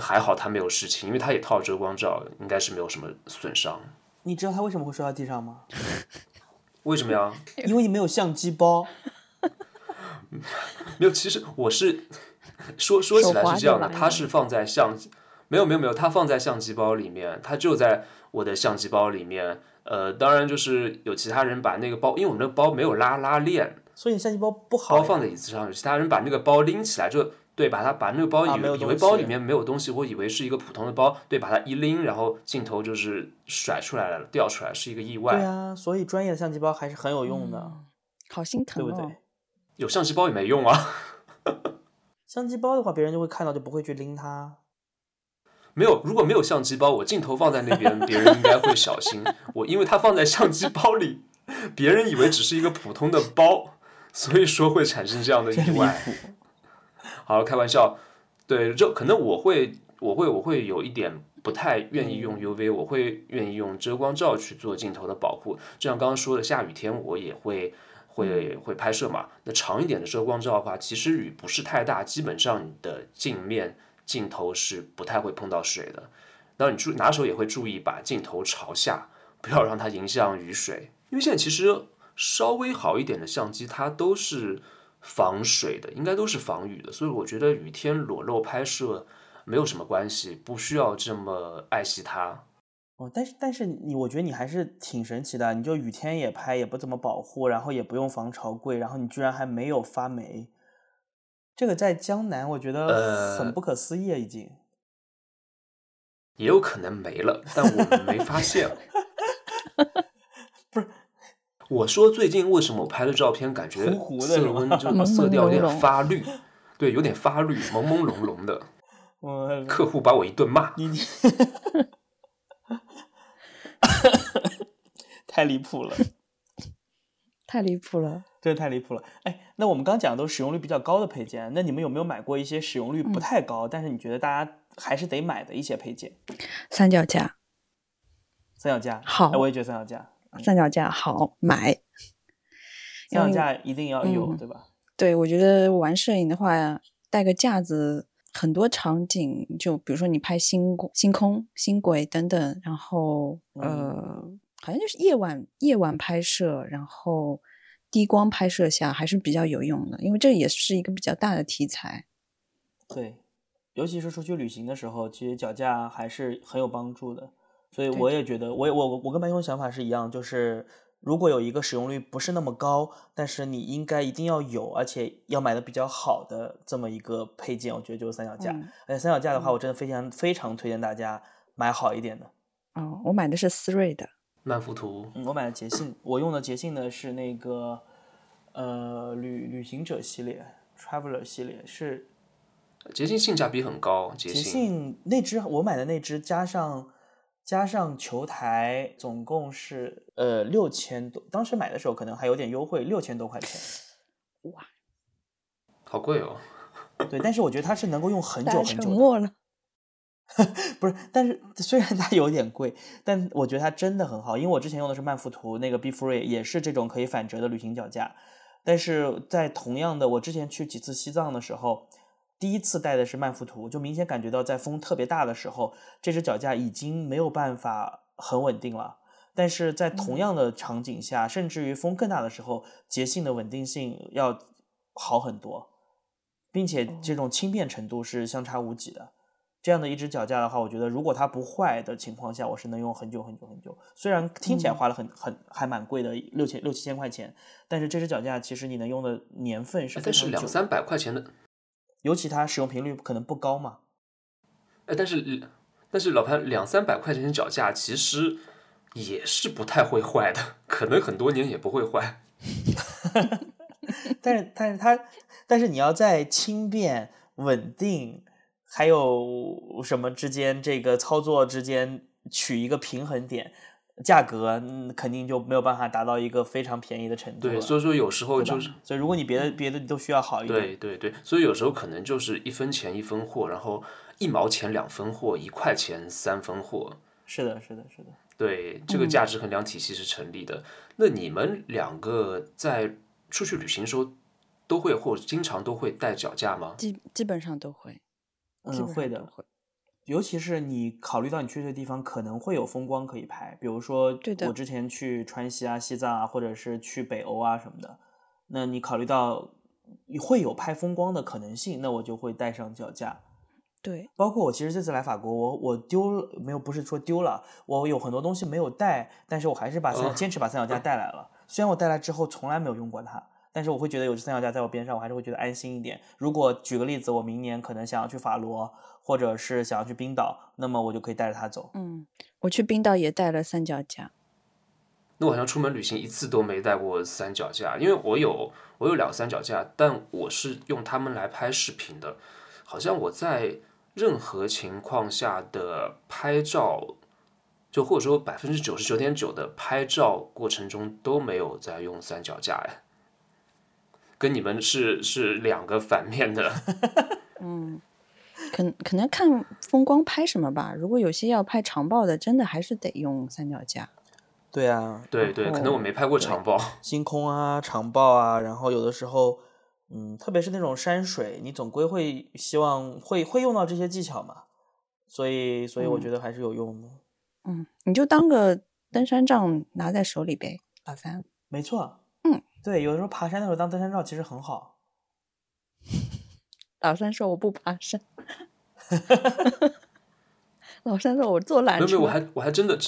还好他没有事情，因为他也套遮光罩，应该是没有什么损伤。你知道他为什么会摔到地上吗？为什么呀？因为你没有相机包。没有，其实我是说说起来是这样的，它是放在相机，没有没有没有，它放在相机包里面，它就在我的相机包里面。呃，当然就是有其他人把那个包，因为我们那个包没有拉拉链，所以相机包不好。包放在椅子上，有其他人把那个包拎起来就。对，把它把那个包以为以为包里面没有东西，我以为是一个普通的包。对，把它一拎，然后镜头就是甩出来了，掉出来，是一个意外。对啊，所以专业的相机包还是很有用的。好心疼，对不对？有相机包也没用啊。相机包的话，别人就会看到，就不会去拎它。没有，如果没有相机包，我镜头放在那边，别人应该会小心。我因为它放在相机包里，别人以为只是一个普通的包，所以说会产生这样的意外。好，开玩笑，对，就可能我会，我会，我会有一点不太愿意用 UV，我会愿意用遮光罩去做镜头的保护。就像刚刚说的，下雨天我也会会会拍摄嘛。那长一点的遮光罩的话，其实雨不是太大，基本上你的镜面镜头是不太会碰到水的。然后你注拿手也会注意把镜头朝下，不要让它迎向雨水。因为现在其实稍微好一点的相机，它都是。防水的应该都是防雨的，所以我觉得雨天裸露拍摄没有什么关系，不需要这么爱惜它。哦，但是但是你，我觉得你还是挺神奇的，你就雨天也拍，也不怎么保护，然后也不用防潮柜，然后你居然还没有发霉，这个在江南我觉得很不可思议，已经。也有可能没了，但我们没发现。不是。我说最近为什么我拍的照片感觉色温就色调有点发绿，对，有点发绿，朦朦胧胧的。客户把我一顿骂，你你，太离谱了，太离谱了，真的太离谱了。哎，那我们刚讲的都是使用率比较高的配件，那你们有没有买过一些使用率不太高，但是你觉得大家还是得买的一些配件？三脚架，三脚架，好，我也觉得三脚架。三脚架好买，三脚架一定要有，对吧？对，我觉得玩摄影的话，带个架子，很多场景，就比如说你拍星星空、星轨等等，然后呃，好像就是夜晚夜晚拍摄，然后低光拍摄下还是比较有用的，因为这也是一个比较大的题材。对，尤其是出去旅行的时候，其实脚架还是很有帮助的。所以我也觉得，我我我跟白熊想法是一样，就是如果有一个使用率不是那么高，但是你应该一定要有，而且要买的比较好的这么一个配件，我觉得就是三脚架。嗯而且三脚架的话，我真的非常非常推荐大家买好一点的。哦，我买的是思锐的，曼福图，嗯，我买的捷信，我用的捷信的是那个呃旅旅行者系列，Traveler 系列是捷信性价比很高，捷捷信信那只我买的那只加上加上球台，总共是呃六千多，当时买的时候可能还有点优惠，六千多块钱。哇好贵哦。对，但是我觉得它是能够用很久很久的。沉默了。不是，但是虽然它有点贵，但我觉得它真的很好，因为我之前用的是曼福图那个 Be Free，也是这种可以反折的旅行脚架，但是在同样的，我之前去几次西藏的时候，第一次带的是曼福图，就明显感觉到在风特别大的时候，这只脚架已经没有办法很稳定了。但是在同样的场景下，甚至于风更大的时候，捷信的稳定性要好很多，并且这种轻便程度是相差无几的。这样的一只脚架的话，我觉得如果它不坏的情况下，我是能用很久很久很久。虽然听起来花了很很还蛮贵的，六千六七千块钱，但是这只脚架其实你能用的年份是哎但是非常久的，两三百块钱的，尤其它使用频率可能不高嘛。哎，但是但是老潘两三百块钱的脚架其实也是不太会坏的，可能很多年也不会坏。但是但是它，但是你要在轻便、稳定，还有什么之间这个操作之间取一个平衡点，价格嗯肯定就没有办法达到一个非常便宜的程度。对，所以说有时候就是所以如果你别的别的都需要好一点，对对对，所以有时候可能就是一分钱一分货，然后一毛钱两分货，一块钱三分货。是的，是的，是的。对，这个价值衡量体系是成立的。那你们两个在出去旅行的时候，都会或者经常都会带脚架吗？基基本上都会，基嗯，会的，会。尤其是你考虑到你去的地方可能会有风光可以拍，比如说对的我之前去川西啊、西藏啊，或者是去北欧啊什么的，那你考虑到会有拍风光的可能性，那我就会带上脚架。对，包括我其实这次来法国，我我丢了没有？不是说丢了，我有很多东西没有带，但是我还是把三、哦坚持把三脚架带来了。虽然我带来之后从来没有用过它，但是我会觉得有只三脚架在我边上，我还是会觉得安心一点。如果举个例子，我明年可能想要去法罗，或者是想要去冰岛，那么我就可以带着它走。嗯，我去冰岛也带了三脚架，那我好像出门旅行一次都没带过三脚架，因为我有我有两个三脚架，但我是用它们来拍视频的。好像我在任何情况下的拍照，就或者说百分之九十九点九的拍照过程中都没有在用三脚架哎，跟你们是是两个反面的。嗯，可可能看风光拍什么吧。如果有些要拍长曝的，真的还是得用三脚架。对啊，对对，可能我没拍过长曝。星空啊、长曝啊，然后有的时候，嗯，特别是那种山水，你总归会希望会会用到这些技巧嘛，所以所以我嗯觉得还是有用的。嗯，你就当个登山杖拿在手里呗，老三。没错，嗯，对，有的时候爬山的时候当登山照其实很好。老三说我不爬山，老三说我坐缆车。没有我还我还真的，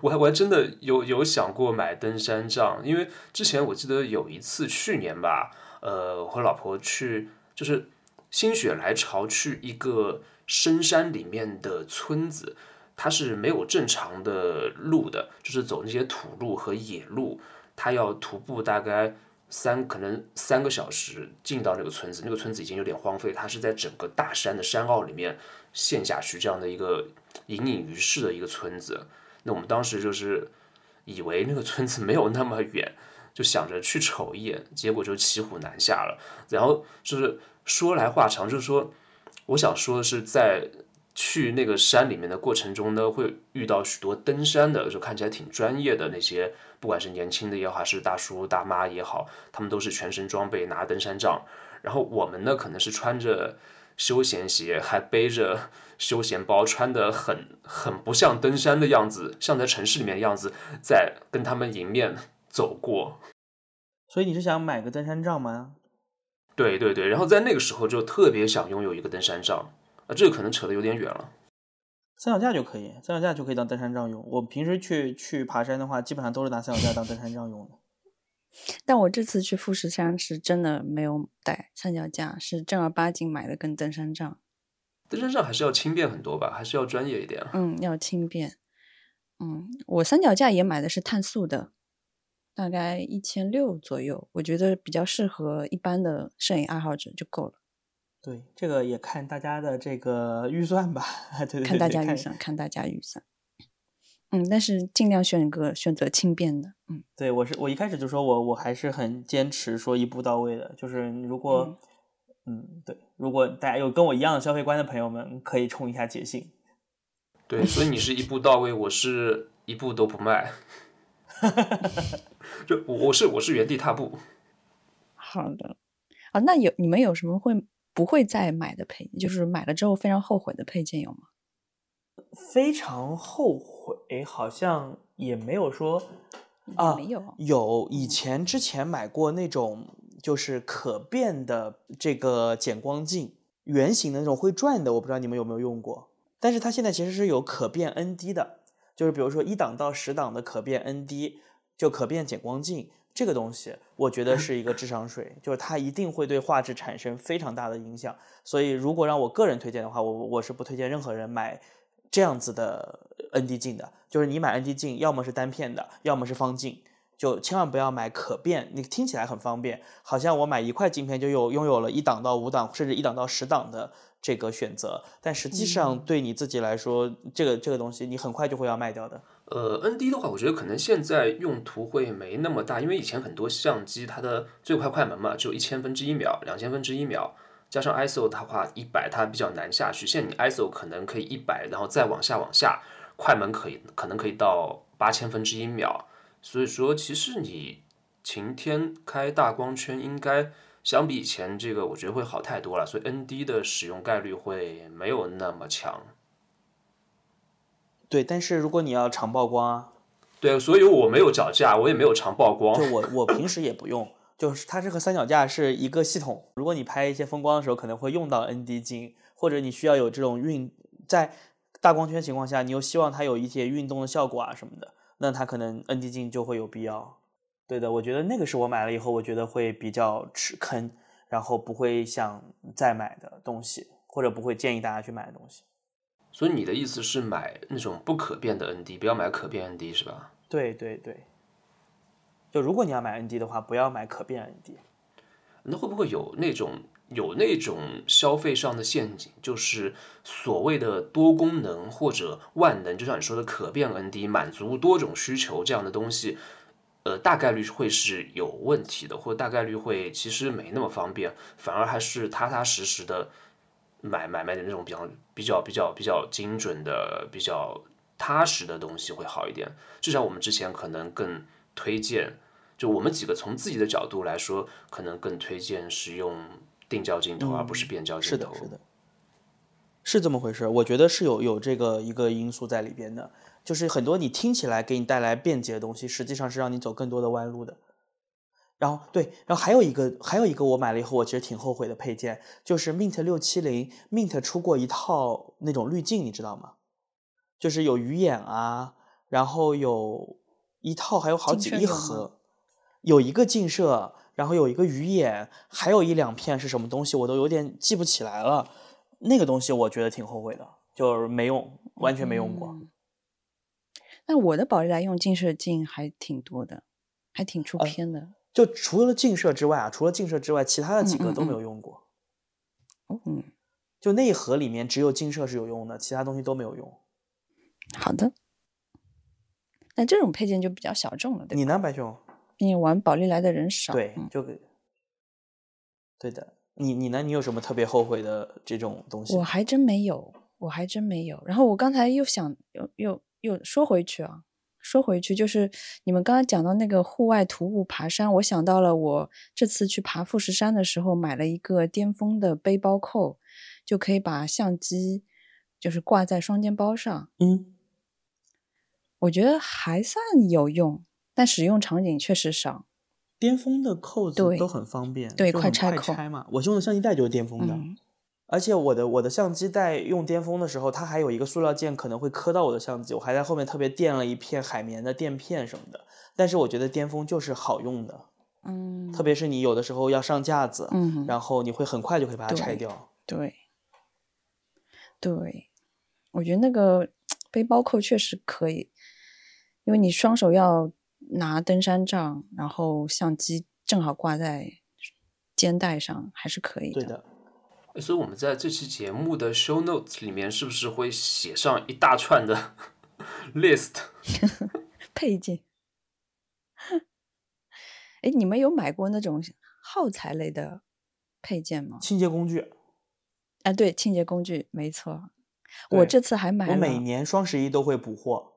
我还我还真的有有想过买登山杖，因为之前我记得有一次去年吧，呃，我和老婆去就是心血来潮去一个深山里面的村子，它是没有正常的路的，就是走那些土路和野路，他要徒步大概。三可能三个小时进到那个村子，那个村子已经有点荒废，它是在整个大山的山坳里面陷下去这样的一个隐隐于市的一个村子。那我们当时就是以为那个村子没有那么远，就想着去瞅一眼，结果就骑虎难下了。然后就是说来话长，就是说我想说的是在。去那个山里面的过程中呢，会遇到许多登山的，就看起来挺专业的那些，不管是年轻的也好，还是大叔大妈也好，他们都是全身装备，拿登山杖。然后我们呢，可能是穿着休闲鞋，还背着休闲包，穿的很很不像登山的样子，像在城市里面的样子，在跟他们迎面走过。所以你是想买个登山杖吗？对对对，然后在那个时候就特别想拥有一个登山杖。啊，这个可能扯得有点远了。三脚架就可以，三脚架就可以当登山杖用。我平时去去爬山的话，基本上都是拿三脚架当登山杖用的。但我这次去富士山是真的没有带三脚架，是正儿八经买的根登山杖。登山杖还是要轻便很多吧，还是要专业一点。嗯，要轻便。嗯，我三脚架也买的是碳素的，大概一千六左右，我觉得比较适合一般的摄影爱好者就够了。对，这个也看大家的这个预算吧。对对对，看大家预算，看大家预算。嗯，但是尽量选个选择轻便的。嗯，对我是我一开始就说我我还是很坚持说一步到位的，就是如果嗯对，如果大家有跟我一样的消费观的朋友们，可以冲一下捷信。对，所以你是一步到位，我是一步都不迈。就我我是我是原地踏步。好的，啊，那有你们有什么会不会再买的配，就是买了之后非常后悔的配件有吗？非常后悔，好像也没有说啊，没有有以前之前买过那种就是可变的这个减光镜，圆形的那种会转的，我不知道你们有没有用过。但是它现在其实是有可变 ND 的，就是比如说一档到十档的可变 ND，就可变减光镜这个东西，我觉得是一个智商税，就是它一定会对画质产生非常大的影响。所以如果让我个人推荐的话，我我是不推荐任何人买。这样子的 ND 镜的，就是你买 ND 镜，要么是单片的，要么是方镜，就千万不要买可变。你听起来很方便，好像我买一块镜片就有拥有了一档到五档，甚至一档到十档的这个选择。但实际上对你自己来说，这个这个东西你很快就会要卖掉的。呃，ND 的话，我觉得可能现在用途会没那么大，因为以前很多相机它的最快快门嘛，只有一千分之一秒、两千分之一秒。加上 ISO 的话，一百它比较难下去。现在你 ISO 可能可以一百，然后再往下往下，快门可以可能可以到八千分之一秒。所以说，其实你晴天开大光圈，应该相比以前这个，我觉得会好太多了。所以 ND 的使用概率会没有那么强。对，但是如果你要长曝光啊，对，所以我没有脚架，我也没有长曝光。就我 我平时也不用。就是它这个三脚架是一个系统，如果你拍一些风光的时候，可能会用到 ND 镜，或者你需要有这种运在大光圈情况下，你又希望它有一些运动的效果啊什么的，那它可能 ND 镜就会有必要。对的，我觉得那个是我买了以后，我觉得会比较吃坑，然后不会想再买的东西，或者不会建议大家去买的东西。所以你的意思是买那种不可变的 ND，不要买可变 ND 是吧？对对对。就如果你要买 ND 的话，不要买可变 ND。那会不会有那种有那种消费上的陷阱？就是所谓的多功能或者万能，就像你说的可变 ND，满足多种需求这样的东西，呃，大概率会是有问题的，或大概率会其实没那么方便，反而还是踏踏实实的买买卖的那种比较比较比较比较精准的、比较踏实的东西会好一点。至少我们之前可能更推荐。就我们几个从自己的角度来说，可能更推荐使用定焦镜头，而不是变焦镜头。是的，是的，是这么回事。我觉得是有有这个一个因素在里边的，就是很多你听起来给你带来便捷的东西，实际上是让你走更多的弯路的。然后对，然后还有一个还有一个我买了以后我其实挺后悔的配件，就是 Mint 六七零，Mint 出过一套那种滤镜，你知道吗？就是有鱼眼啊，然后有一套，还有好几一盒。有一个近摄，然后有一个鱼眼，还有一两片是什么东西，我都有点记不起来了。那个东西我觉得挺后悔的，就是没用，完全没用过。那我的宝丽来用镜射镜还挺多的，还挺出片的。就除了镜射之外啊，除了镜射之外，其他的几个都没有用过。嗯，就那一盒里面只有镜射是有用的，其他东西都没有用。好的，那这种配件就比较小众了，对你呢，白熊？你玩宝丽来的人少，对，就对的。你你呢？你有什么特别后悔的这种东西？我还真没有，我还真没有。然后我刚才又想，又又又说回去啊，说回去就是你们刚刚讲到那个户外徒步爬山，我想到了我这次去爬富士山的时候买了一个巅峰的背包扣，就可以把相机就是挂在双肩包上。嗯，我觉得还算有用。但使用场景确实少。巅峰的扣子都很方便，对，快拆拆嘛。我用的相机袋就是巅峰的，而且我的我的相机在用巅峰的时候，它还有一个塑料件可能会磕到我的相机，我还在后面特别垫了一片海绵的垫片什么的。但是我觉得巅峰就是好用的，嗯，特别是你有的时候要上架子，嗯，然后你会很快就可以把它拆掉。对，对，我觉得那个背包扣确实可以，因为你双手要拿登山杖，然后相机正好挂在肩带上，还是可以对的，诶所以我们在这期节目的 show notes 里面，是不是会写上一大串的 list？配件。哎，你们有买过那种耗材类的配件吗？清洁工具，啊，对，清洁工具，没错。我这次还买了，我每年双十一都会补货。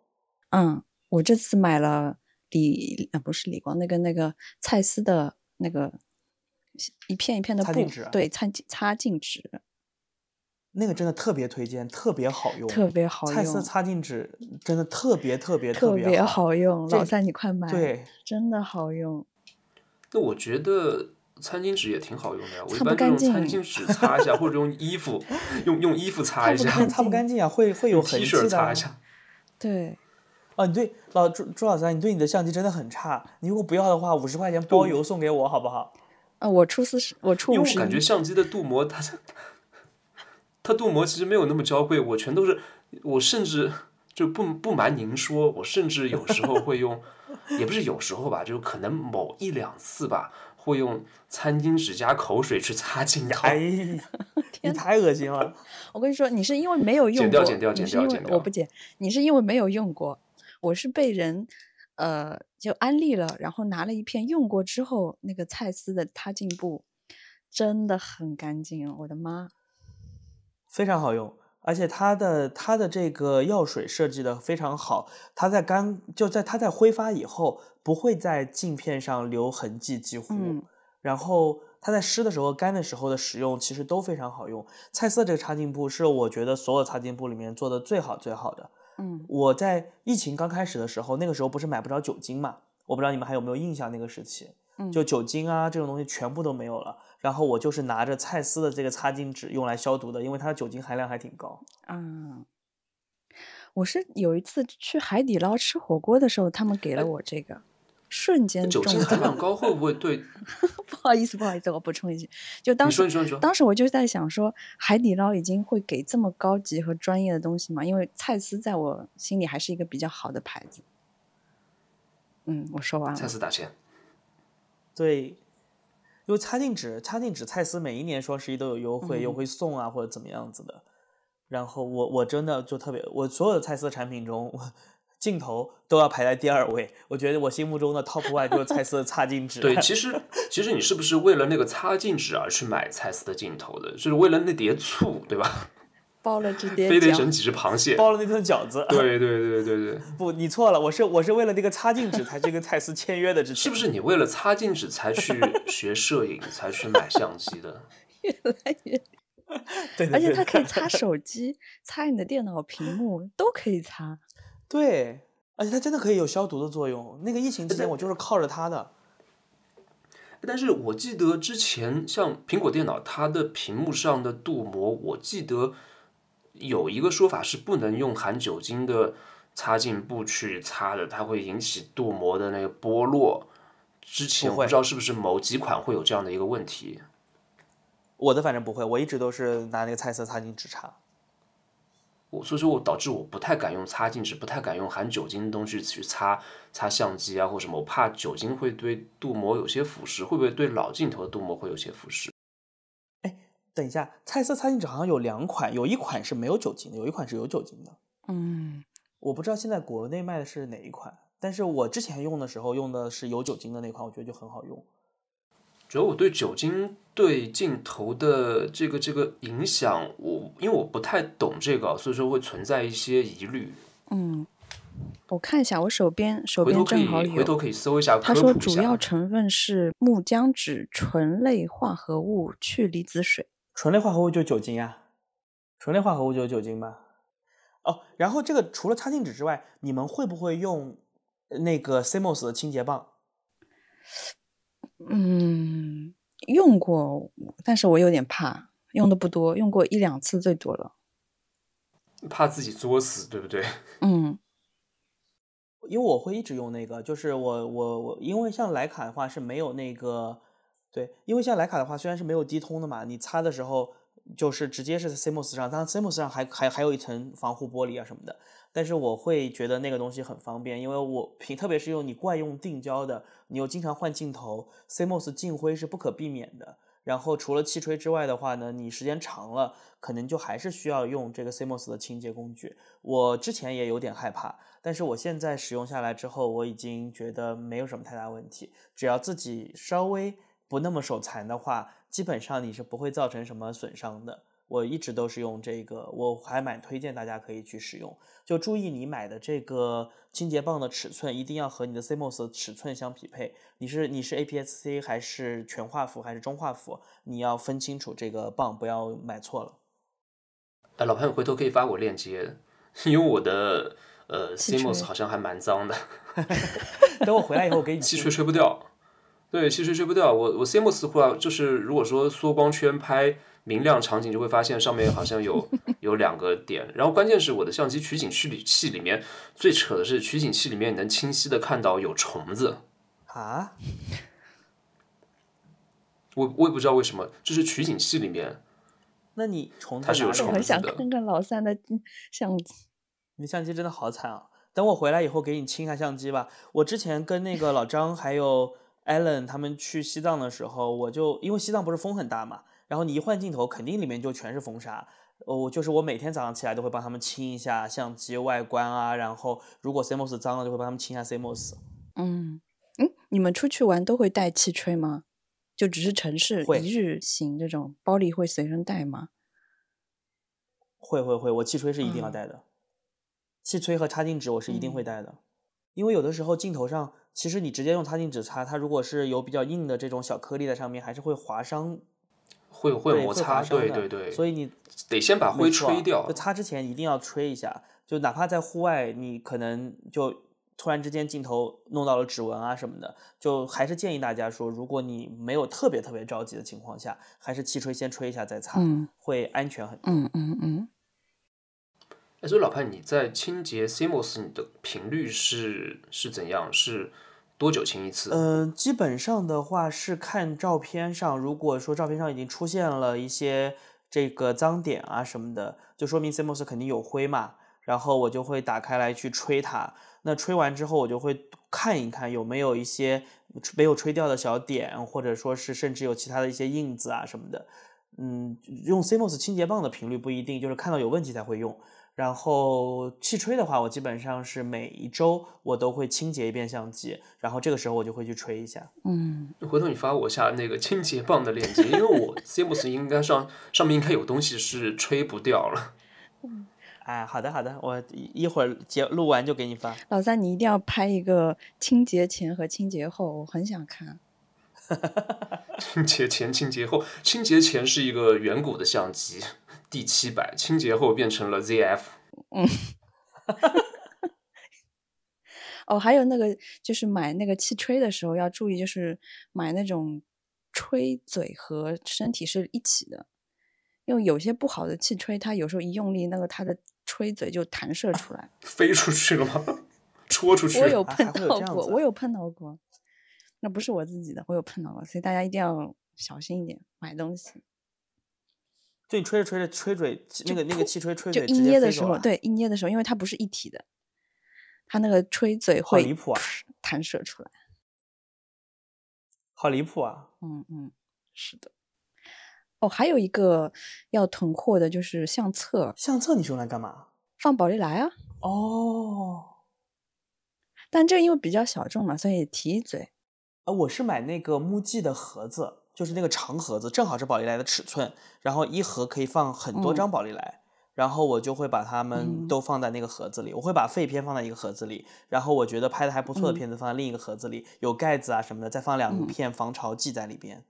嗯，我这次买了李，啊不是李光那个那个蔡司的那个一片一片的布对，擦镜擦镜纸那个真的特别推荐，特别好用，特别好用，蔡司擦镜纸真的特别特别特别好。好用。老三，你快买，对，真的好用。那我觉得餐巾纸也挺好用的呀，我一般就用餐巾纸擦一下，或者用衣服用用衣服擦一下，擦不干擦不干净啊，会会有痕迹的啊恤擦一。下。对，哦，你对老朱朱老三，你对你的相机真的很差。你如果不要的话，五十块钱包邮送给我好不好？啊，我初四十，我初因为我感觉相机的镀膜它它镀膜其实没有那么娇贵，我全都是我甚至就不不瞒您说，我甚至有时候会用，也不是有时候吧，就可能某一两次吧，会用餐巾纸加口水去擦镜头。哎，你太恶心了。我跟你说，你是因为没有用剪掉过，剪掉剪掉剪掉我不剪，你是因为没有用过，我是被人呃就安利了，然后拿了一片用过之后，那个蔡司的擦镜布真的很干净，我的妈！非常好用，而且它的它的这个药水设计的非常好，它在干就在它在挥发以后不会在镜片上留痕迹，几乎，嗯然后它在湿的时候、干的时候的使用其实都非常好用。蔡司这个擦镜布是我觉得所有擦镜布里面做的最好最好的。嗯，我在疫情刚开始的时候，那个时候不是买不着酒精嘛，我不知道你们还有没有印象那个时期。嗯就酒精啊这种东西全部都没有了，然后我就是拿着蔡司的这个擦巾纸用来消毒的，因为它的酒精含量还挺高。嗯，我是有一次去海底捞吃火锅的时候，他们给了我这个，瞬间中酒精含量奖。高会不会对？不好意思，不好意思，我补充一句，就当时你说你说，当时我就在想说，海底捞已经会给这么高级和专业的东西吗？因为蔡司在我心里还是一个比较好的牌子。嗯，我说完了。蔡司打钱。对，因为擦镜纸，擦镜纸蔡司每一年双十一都有优惠，又嗯会送啊或者怎么样子的。然后我我真的就特别，我所有的蔡司产品中，我镜头都要排在第二位。我觉得我心目中的 top one 就是蔡司的擦镜纸。对，其实其实你是不是为了那个擦镜纸而去买蔡司的镜头的？就是为了那碟醋，对吧？包了这碟非得整几只螃蟹。包了那顿饺子。对对对对对，不，你错了，我是我是为了那个擦镜纸才去跟蔡司签约的，之前是不是你为了擦镜纸才去学摄影，才去买相机的？越来越，对的，而且它可以擦手机、擦你的电脑屏幕，都可以擦。对，而且它真的可以有消毒的作用。那个疫情期间，我就是靠着它的。但是我记得之前像苹果电脑，它的屏幕上的镀膜，我记得有一个说法是不能用含酒精的擦镜布去擦的，它会引起镀膜的那个剥落。之前我不知道是不是某几款会有这样的一个问题。我的反正不会，我一直都是拿那个彩色擦镜纸擦。我所以说我导致我不太敢用擦镜纸，不太敢用含酒精的东西去擦擦相机啊或什么，我怕酒精会对镀膜有些腐蚀，会不会对老镜头的镀膜会有些腐蚀？哎等一下，蔡司擦镜纸好像有两款，有一款是没有酒精的，有一款是有酒精的。嗯，我不知道现在国内卖的是哪一款，但是我之前用的时候用的是有酒精的那款，我觉得就很好用。主要我对酒精对镜头的这个这个影响，我因为我不太懂这个，所以说会存在一些疑虑。嗯，我看一下，我手边手边正好有。回头可以搜一下，他说科普一下主要成分是木浆酯醇类化合物去离子水。醇类化合物就是酒精呀，醇类化合物就是酒精吧。哦，然后这个除了擦镜纸之外，你们会不会用那个 Simos 的清洁棒？嗯，用过，但是我有点怕，用的不多，用过一两次最多了。怕自己作死，对不对？嗯，因为我会一直用那个，就是我我我，因为像徕卡的话是没有那个，对，因为像徕卡的话虽然是没有低通的嘛，你擦的时候就是直接是在 CMOS 上，当然 CMOS 上还还还有一层防护玻璃啊什么的，但是我会觉得那个东西很方便，因为我平特别是用你惯用定焦的，你又经常换镜头，CMOS 进灰是不可避免的。然后除了气吹之外的话呢，你时间长了，可能就还是需要用这个 CMOS 的清洁工具。我之前也有点害怕，但是我现在使用下来之后，我已经觉得没有什么太大问题。只要自己稍微不那么手残的话，基本上你是不会造成什么损伤的。我一直都是用这个，我还蛮推荐大家可以去使用。就注意你买的这个清洁棒的尺寸一定要和你的 CMOS 尺寸相匹配。你是你是 APS-C 还是全画幅还是中画幅？你要分清楚这个棒，不要买错了。哎，老潘，回头可以发我链接，因为我的呃 CMOS 好像还蛮脏的。等我回来以后给你。气吹吹不掉，对，气吹吹不掉。我我 CMOS 话就是如果说缩光圈拍。明亮场景就会发现上面好像有 有两个点，然后关键是我的相机取景器器里面最扯的是取景器里面你能清晰的看到有虫子啊！我我也不知道为什么，就是取景器里面，那你虫它是有虫子的。很想看看老三的相机，你相机真的好惨啊！等我回来以后给你清一下相机吧。我之前跟那个老张还有 Allen 他们去西藏的时候，我就因为西藏不是风很大嘛。然后你一换镜头，肯定里面就全是风沙。哦，就是我每天早上起来都会帮他们清一下相机外观啊。然后如果 CMOS 脏了，就会帮他们清一下 CMOS。嗯嗯，你们出去玩都会带气吹吗？就只是城市一日行这种，包里会随身带吗？会会会，我气吹是一定要带的。气吹和擦镜纸我是一定会带的，因为有的时候镜头上，其实你直接用擦镜纸擦，它如果是有比较硬的这种小颗粒在上面，还是会划伤。会会摩擦，对对对，所以你得先把灰吹掉。就擦之前一定要吹一下，就哪怕在户外，你可能就突然之间镜头弄到了指纹啊什么的，就还是建议大家说，如果你没有特别特别着急的情况下，还是气吹先吹一下再擦，会安全很多。嗯嗯嗯。哎，所以老潘，你在清洁 CMOS 你的频率是是怎样？是？多久清一次？嗯，基本上的话是看照片上，如果说照片上已经出现了一些这个脏点啊什么的，就说明 CMOS 肯定有灰嘛。然后我就会打开来去吹它。那吹完之后，我就会看一看有没有一些没有吹掉的小点，或者说是甚至有其他的一些印子啊什么的。嗯，用 CMOS 清洁棒的频率不一定，就是看到有问题才会用。然后气吹的话，我基本上是每一周我都会清洁一遍相机，然后这个时候我就会去吹一下。嗯，回头你发我下那个清洁棒的链接，因为我 CMOS 应该上上面应该有东西是吹不掉了。嗯，哎，好的好的，我一会儿节录完就给你发。老三，你一定要拍一个清洁前和清洁后，我很想看。清洁前、清洁后，清洁前是一个远古的相机。第七百清洁后变成了 ZF。嗯，哦，还有那个就是买那个气吹的时候要注意，就是买那种吹嘴和身体是一起的，因为有些不好的气吹，它有时候一用力，那个它的吹嘴就弹射出来，飞出去了吗？戳出去？我有碰到过，我有碰到过，那不是我自己的，我有碰到过，所以大家一定要小心一点买东西。就你吹着吹着吹嘴，那个那个气吹吹嘴，就一捏的时候，对，一捏的时候，因为它不是一体的，它那个吹嘴会离谱啊，弹射出来，好离谱啊！嗯嗯，是的。哦，还有一个要囤货的就是相册。相册你是用来干嘛？放宝丽来啊。哦。但这因为比较小众嘛，所以提一嘴。啊，我是买那个木记的盒子。就是那个长盒子，正好是宝丽来的尺寸，然后一盒可以放很多张宝丽来，然后我就会把它们都放在那个盒子里。我会把废片放在一个盒子里，然后我觉得拍的还不错的片子放在另一个盒子里，有盖子啊什么的，再放两片防潮剂在里边。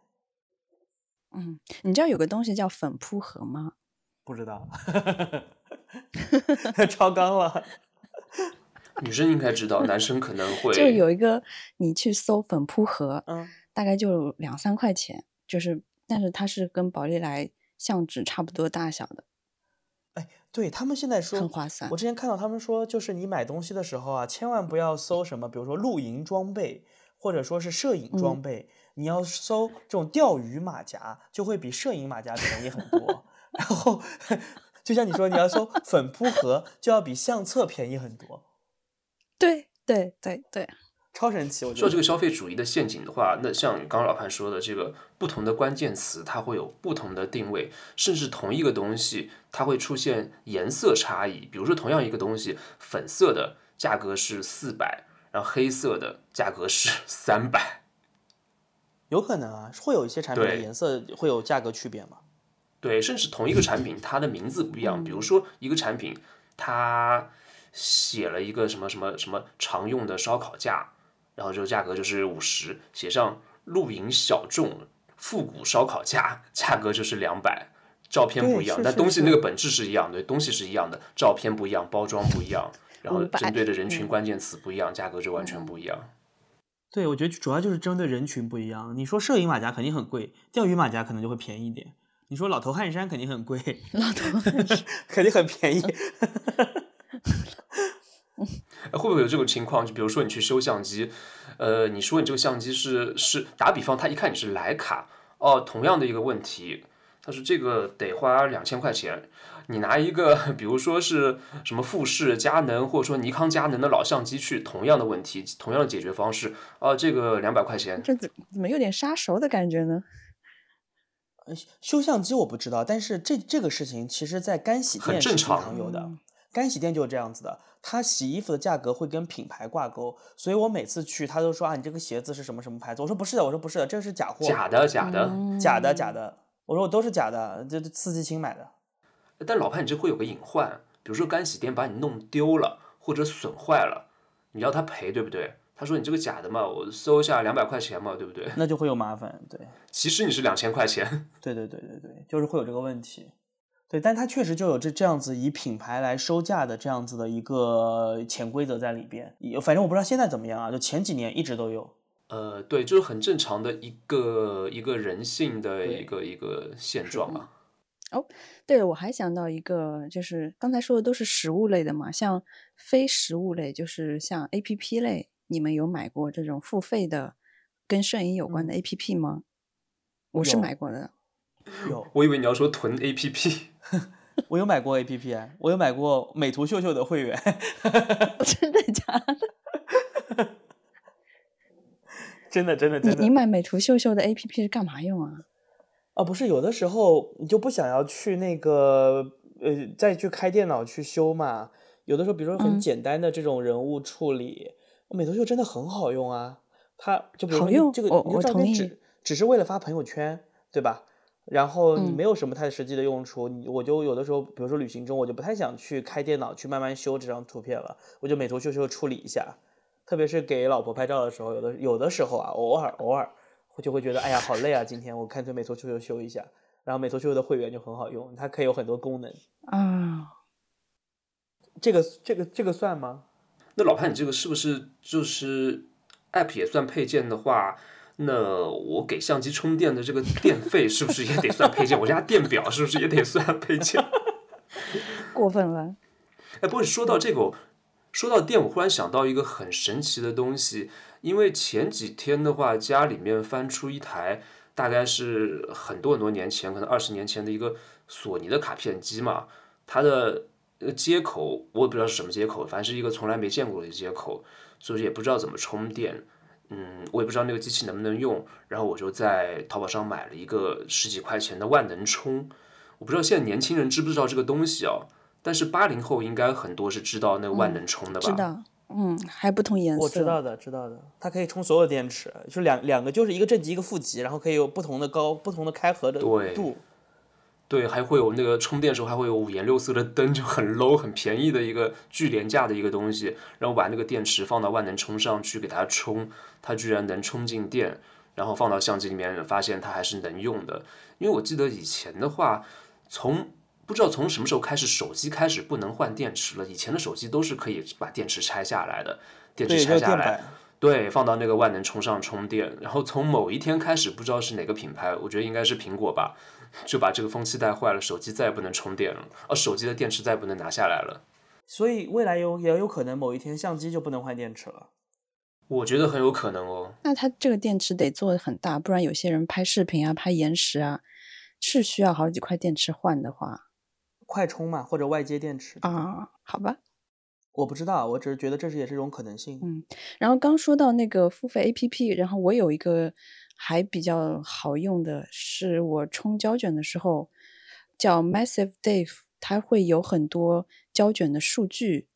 嗯，你知道有个东西叫粉扑盒吗？不知道，超纲了。女生应该知道，男生可能 会。就有一个，你去搜粉扑盒，嗯。大概就两三块钱，就是，但是它是跟宝丽来相纸差不多大小的，哎，对他们现在说很划算我。之前看到他们说，就是你买东西的时候啊，千万不要搜什么，比如说露营装备，或者说是摄影装备，你要搜这种钓鱼马甲，就会比摄影马甲便宜很多。然后，就像你说，你要搜粉扑盒，就要比相册便宜很多，对对对对，超神奇！我觉得说这个消费主义的陷阱的话，那像刚刚老潘说的，这个不同的关键词它会有不同的定位，甚至同一个东西它会出现颜色差异。比如说，同样一个东西，粉色的价格是四百，然后黑色的价格是三百。有可能啊，会有一些产品的颜色会有价格区别吗？对，甚至同一个产品，它的名字不一样。比如说，一个产品，它写了一个什么什么什么常用的烧烤架，然后这个价格就是五十，写上露营小众复古烧烤架，价格就是两百。照片不一样，但东西那个本质是一样的，东西是一样的，照片不一样，包装不一样，然后针对的人群嗯关键词不一样，价格就完全不一样。对，我觉得主要就是针对人群不一样。你说摄影马甲肯定很贵，钓鱼马甲可能就会便宜一点。你说老头汗衫肯定很贵，老头 肯定很便宜。呃会不会有这种情况？就比如说你去修相机，呃，你说你这个相机是是打比方，他一看你是徕卡，哦，同样的一个问题，他说这个得花两千块钱。你拿一个，比如说是什么富士、佳能，或者说尼康、佳能的老相机去，同样的问题，同样的解决方式，哦，这个两百块钱，这怎怎么有点杀熟的感觉呢？呃修相机我不知道，但是这这个事情其实在干洗店是经正常常有的嗯。干洗店就是这样子的，它洗衣服的价格会跟品牌挂钩，所以我每次去，他都说啊，你这个鞋子是什么什么牌子？我说不是的，我说不是的，这个是假货，假的假的。假的，嗯假的。我说我都是假的，这这四季青买的。但老潘，你这会有个隐患，比如说干洗店把你弄丢了或者损坏了，你要他赔，对不对？他说你这个假的嘛，我搜一下两百块钱嘛，对不对？那就会有麻烦，对，其实你是两千块钱。对对对对对，就是会有这个问题。对，但它确实就有这这样子以品牌来收价的这样子的一个潜规则在里边。反正我不知道现在怎么样啊，就前几年一直都有。呃，对，就是很正常的一个一个人性的一个一个现状嘛。哦对了，我还想到一个，就是刚才说的都是食物类的嘛，像非食物类，就是像 A P P 类，你们有买过这种付费的跟摄影有关的 A P P 吗？我是买过的，有，我以为你要说囤 APP，我有买过 APP，啊我有买过美图秀秀的会员。真的假的？真的真的真的你买美图秀秀的 A P P 是干嘛用啊？啊，不是有的时候你就不想要去那个呃再去开电脑去修嘛。有的时候，比如说很嗯简单的这种人物处理，美图秀真的很好用啊。它就比如这个我你的照片只只是为了发朋友圈，对吧？然后你嗯没有什么太实际的用处，你我就有的时候，比如说旅行中，我就不太想去开电脑去慢慢修这张图片了，我就美图秀秀处理一下。特别是给老婆拍照的时候，有的有的时候啊，偶尔偶尔我就会觉得，哎呀，好累啊，今天我干脆美图秀秀修一下。然后美图秀秀的会员就很好用，它可以有很多功能。啊，这个这个这个算吗？那老潘，你这个是不是就是 App 也算配件的话？那我给相机充电的这个电费是不是也得算配件？我家电表是不是也得算配件？过分了。哎，不过说到这个，说到电，我忽然想到一个很神奇的东西。因为前几天的话，家里面翻出一台，大概是很多很多年前，可能二十年前的一个索尼的卡片机嘛。它的呃接口我也不知道是什么接口，反正是一个从来没见过的接口，所以也不知道怎么充电。嗯，我也不知道那个机器能不能用，然后我就在淘宝上买了一个十几块钱的万能充。我不知道现在年轻人知不知道这个东西哦？但是八零后应该很多是知道那个万能充的吧？知道，嗯，还不同颜色。我知道的，知道的。它可以充所有电池，就两两个，就是一个正极一个负极，然后可以有不同的高、不同的开合的度。对，还会有那个充电时候还会有五颜六色的灯，就很 low 很便宜的一个巨廉价的一个东西。然后把那个电池放到万能充上去给它充，它居然能充进电，然后放到相机里面，发现它还是能用的。因为我记得以前的话，从不知道从什么时候开始，手机开始不能换电池了。以前的手机都是可以把电池拆下来的，电池，拆下来。对，放到那个万能充上充电，然后从某一天开始，不知道是哪个品牌，我觉得应该是苹果吧，就把这个风气带坏了，手机再也不能充电了，而，手机的电池再也不能拿下来了。所以未来有也有可能某一天相机就不能换电池了。我觉得很有可能哦。那它这个电池得做的很大，不然有些人拍视频啊、拍延时啊，是需要好几块电池换的话，快充嘛，或者外接电池啊，好吧。我不知道，我只是觉得这是也是一种可能性。嗯，然后刚说到那个付费 APP，然后我有一个还比较好用的是我冲胶卷的时候叫 Massive Dave，它会有很多胶卷的数据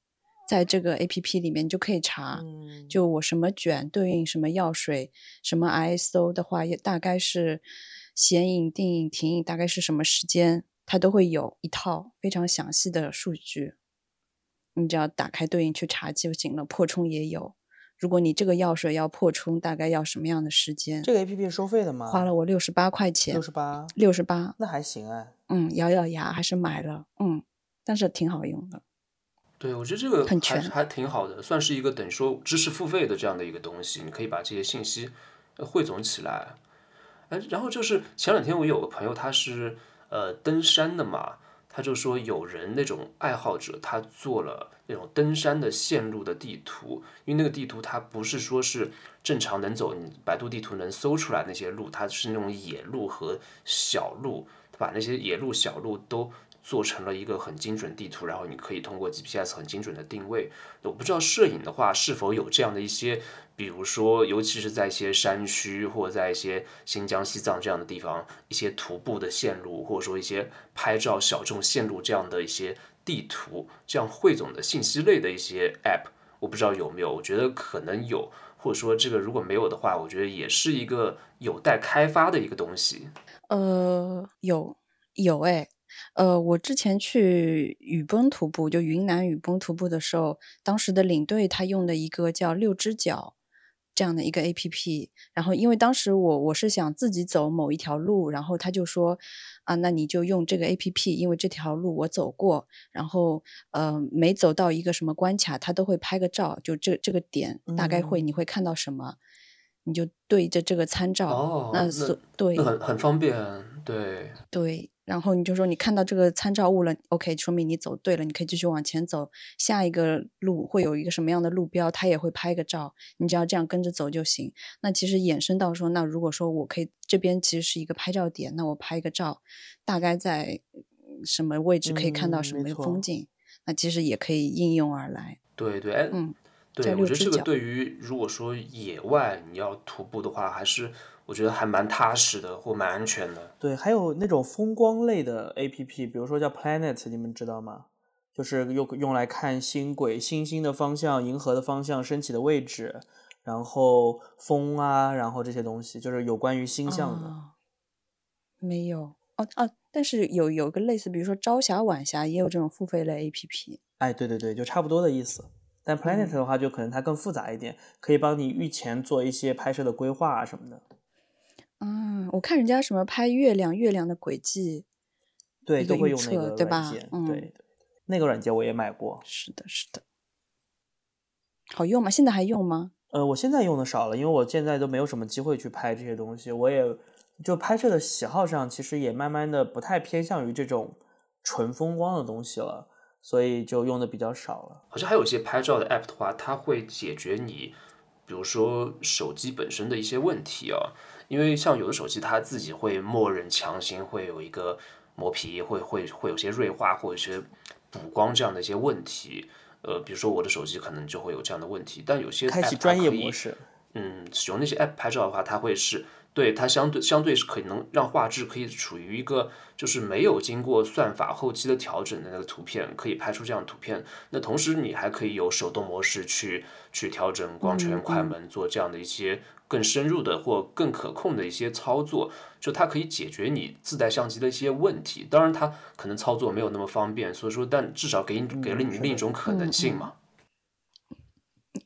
在这个 APP 里面，就可以查，就我什么卷对应什么药水，什么 ISO 的话也大概是显影、定影、停影大概是什么时间，它都会有一套非常详细的数据。你只要打开对应去查就行了，破冲也有。如果你这个药水要破充，大概要什么样的时间？这个 A P P 是收费的吗？花了我六十八块钱。六十八，六十八，那还行哎。嗯，咬咬牙还是买了。嗯，但是挺好用的。对，我觉得这个很全，还挺好的，算是一个等于说知识付费的这样的一个东西。你可以把这些信息汇总起来。哎，然后就是前两天我有个朋友，他是呃登山的嘛。他就说，有人那种爱好者，他做了那种登山的线路的地图，因为那个地图它不是说是正常能走，你百度地图能搜出来那些路，它是那种野路和小路，他把那些野路小路都。做成了一个很精准地图，然后你可以通过 GPS 很精准的定位。我不知道摄影的话是否有这样的一些，比如说，尤其是在一些山区或者在一些新疆、西藏这样的地方，一些徒步的线路，或者说一些拍照小众线路这样的一些地图，这样汇总的信息类的一些 App，我不知道有没有，我觉得可能有，或者说这个如果没有的话，我觉得也是一个有待开发的一个东西。呃，有有哎。呃，我之前去雨崩徒步，就云南雨崩徒步的时候，当时的领队他用的一个叫六只脚这样的一个 A P P，然后因为当时我我是想自己走某一条路，然后他就说啊，那你就用这个 A P P，因为这条路我走过，然后呃每走到一个什么关卡，他都会拍个照，就这这个点大概会你会看到什么，你就对着这个参照，那所对，那很很方便，对对。然后你就说你看到这个参照物了，OK，说明你走对了，你可以继续往前走。下一个路会有一个什么样的路标，他也会拍个照，你只要这样跟着走就行。那其实衍生到说，那如果说我可以这边其实是一个拍照点，那我拍一个照，大概在什么位置可以看到什么风景，那其实也可以应用而来。对对，哎，嗯，对，我觉得这个对于如果说野外你要徒步的话，还是。我觉得还蛮踏实的，或蛮安全的。对，还有那种风光类的 A P P，比如说叫 Planet，你们知道吗？就是用用来看星轨、星星的方向、银河的方向、升起的位置，然后风啊，然后这些东西，就是有关于星象的。没有哦哦，但是有有个类似，比如说朝霞、晚霞，也有这种付费类 A P P。哎，对对对，就差不多的意思。但 Planet 的话，就可能它更复杂一点，可以帮你预前做一些拍摄的规划啊什么的。嗯，我看人家什么拍月亮，月亮的轨迹，对，都会用那个对吧？嗯，对，那个软件我也买过。是的，是的，好用吗？现在还用吗？呃，我现在用的少了，因为我现在都没有什么机会去拍这些东西。我也就拍摄的喜好上，其实也慢慢的不太偏向于这种纯风光的东西了，所以就用的比较少了。好像还有一些拍照的 app 的话，它会解决你，比如说手机本身的一些问题啊。因为像有的手机，它自己会默认强行会有一个磨皮，会会会有些锐化或者一些补光这样的一些问题。呃，比如说我的手机可能就会有这样的问题，但有些开启专业模式，嗯，使用那些 app 拍照的话，它会是。对它相对相对是可以能让画质可以处于一个就是没有经过算法后期的调整的那个图片，可以拍出这样图片。那同时你还可以有手动模式去去调整光圈、快门，做这样的一些更深入的或更可控的一些操作。就它可以解决你自带相机的一些问题。当然它可能操作没有那么方便，所以说但至少给你给了你另一种可能性嘛。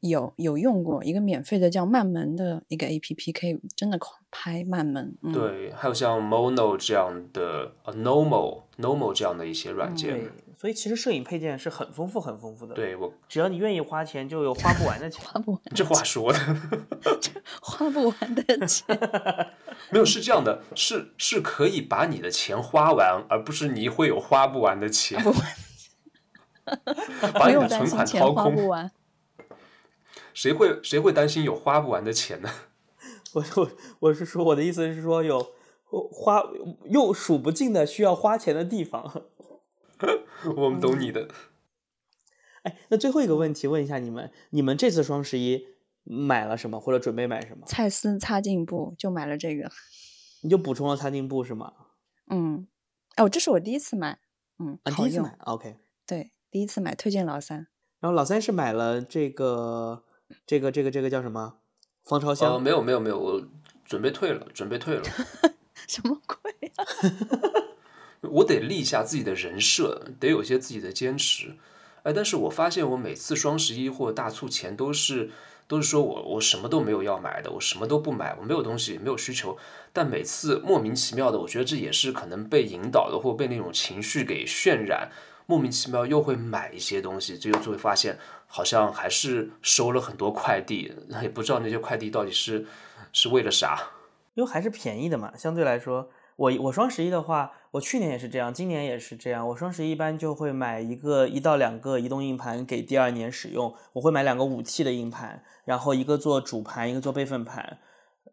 有有用过一个免费的叫慢门的一个 A P P，可以真的拍慢门。嗯、对，还有像 Mono 这样的呃 Normal Normal 这样的一些软件。对，所以其实摄影配件是很丰富、很丰富的。，对我只要你愿意花钱，就有花不完的钱。花不完，这话说的这 花不完的钱。没有是这样的，是是可以把你的钱花完，而不是你会有花不完的钱，把不你的存款掏钱花不空。完。谁会谁会担心有花不完的钱呢？我我我是说，我的意思是说有花又数不尽的需要花钱的地方。我们懂你的。哎，那最后一个问题问一下你们，你们这次双十一买了什么，或者准备买什么？蔡司擦镜布就买了这个。你就补充了擦镜布是吗？嗯，哦，这是我第一次买。嗯，啊，好用第一次买。，OK。对，第一次买，推荐老三。然后老三是买了这个这个这个这个叫什么防潮呃，箱？没有没有没有，我准备退了，准备退了。什么鬼啊？我得立一下自己的人设，得有些自己的坚持。哎，但是我发现我每次双十一或大促前都是都是说我我什么都没有要买的，我什么都不买，我没有东西，没有需求。但每次莫名其妙的，我觉得这也是可能被引导的，或被那种情绪给渲染，莫名其妙又会买一些东西，最后就会发现好像还是收了很多快递，也不知道那些快递到底是是为了啥。因为还是便宜的嘛，相对来说，我我双十一的话，我去年也是这样，今年也是这样。我双十一一般就会买一个一到两个移动硬盘给第二年使用，我会买两个五 T 的硬盘，然后一个做主盘，一个做备份盘，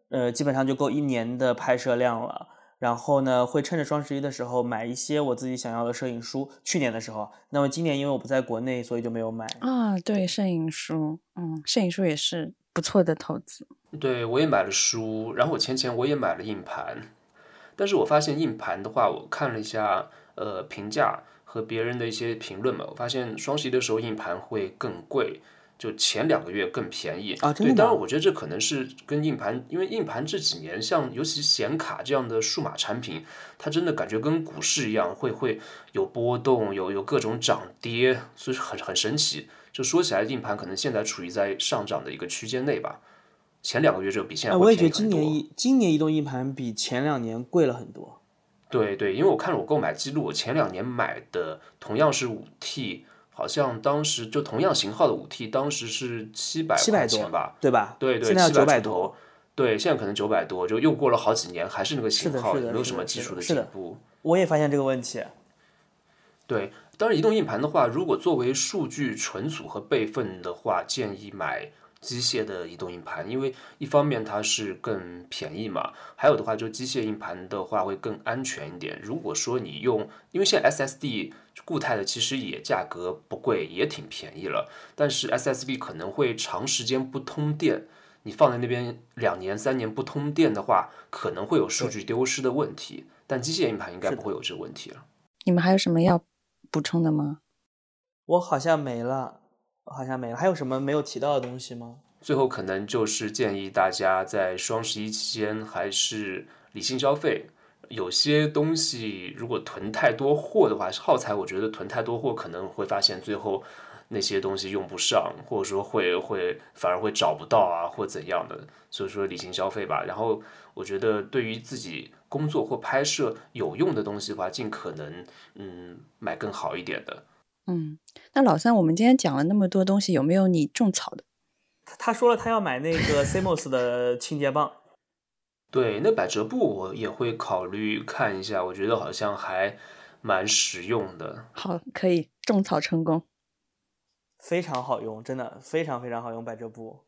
呃，基本上就够一年的拍摄量了。然后呢，会趁着双十一的时候买一些我自己想要的摄影书。去年的时候，那么今年因为我不在国内，所以就没有买。啊，对，摄影书，嗯，摄影书也是不错的投资。对，我也买了书，然后我前前我也买了硬盘，但是我发现硬盘的话，我看了一下呃评价和别人的一些评论嘛，我发现双十一的时候硬盘会更贵，就前两个月更便宜，啊真的当然我觉得这可能是跟硬盘，因为硬盘这几年像尤其显卡这样的数码产品，它真的感觉跟股市一样，会会有波动，有有各种涨跌，所以很很神奇。就说起来，硬盘可能现在处于在上涨的一个区间内吧。前两个月就比现在我也觉得。今年移今年移动硬盘比前两年贵了很多。对对，因为我看了我购买记录，我前两年买的同样是五 T，好像当时就同样型号的五 T，当时是七百700多块钱吧？对吧？对对，现在要七百九百多。出头。对，现在可能九百多，就又过了好几年，还是那个型号，没有什么技术的进步。我也发现这个问题。对，当然移动硬盘的话，如果作为数据存储和备份的话，建议买机械的移动硬盘，因为一方面它是更便宜嘛，还有的话就机械硬盘的话会更安全一点。如果说你用，因为现在 SSD 固态的其实也价格不贵，也挺便宜了，但是 SSD 可能会长时间不通电。你放在那边两年三年不通电的话，可能会有数据丢失的问题。但机械硬盘应该不会有这个问题了。你们还有什么要补充的吗？我好像没了，我好像没了。还有什么没有提到的东西吗？最后可能就是建议大家在双十一期间还是理性消费。有些东西如果囤太多货的话，耗材我觉得囤太多货可能会发现最后那些东西用不上，或者说会会反而会找不到啊，或怎样的。所以说理性消费吧。然后我觉得对于自己工作或拍摄有用的东西的话，尽可能嗯买更好一点的。嗯，那老三，我们今天讲了那么多东西，有没有你种草的？他他说了，他要买那个 CMOS 的清洁棒。对，那百褶布我也会考虑看一下，我觉得好像还蛮实用的。好，可以种草成功。非常好用，真的非常非常好用百褶布，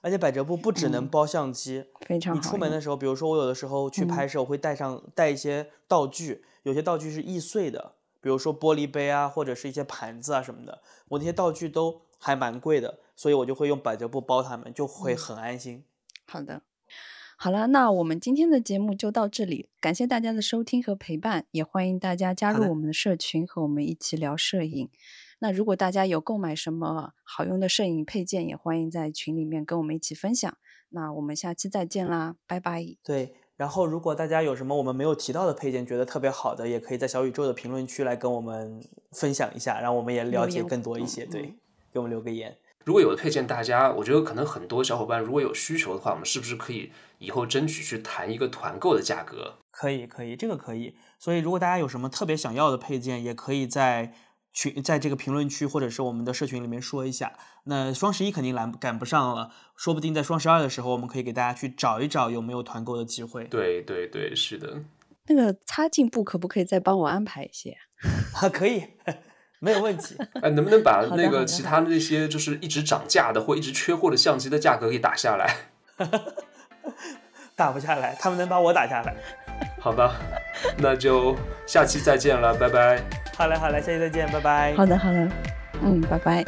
而且百褶布不只能嗯包相机，你非常好用出门的时候，比如说我有的时候去嗯拍摄，我会带上带一些道具，有些道具是易碎的，比如说玻璃杯啊，或者是一些盘子啊什么的，我那些道具都还蛮贵的，所以我就会用百褶布包它们，就会嗯很安心。好的，好了，那我们今天的节目就到这里，感谢大家的收听和陪伴，也欢迎大家加入我们的社群，和我们一起聊摄影。那如果大家有购买什么好用的摄影配件，也欢迎在群里面跟我们一起分享。那我们下期再见啦，拜拜。对，然后如果大家有什么我们没有提到的配件，觉得特别好的，也可以在小宇宙的评论区来跟我们分享一下，让我们也了解更多一些。对嗯，给我们留个言。如果有的配件，大家我觉得可能很多小伙伴如果有需求的话，我们是不是可以以后争取去谈一个团购的价格？可以，可以，这个可以。所以如果大家有什么特别想要的配件，也可以在群在这个评论区或者是我们的社群里面说一下。那双十一肯定来赶不上了，说不定在双十二的时候，我们可以给大家去找一找有没有团购的机会。对对对，是的。那个擦镜布可不可以再帮我安排一些？啊，可以。没有问题，哎，能不能把那个其他的那些就是一直涨价的或一直缺货的相机的价格给打下来？打不下来，他们能把我打下来？好吧，那就下期再见了，拜拜。好嘞，好嘞，下期再见，拜拜。好的，好的，嗯，拜拜。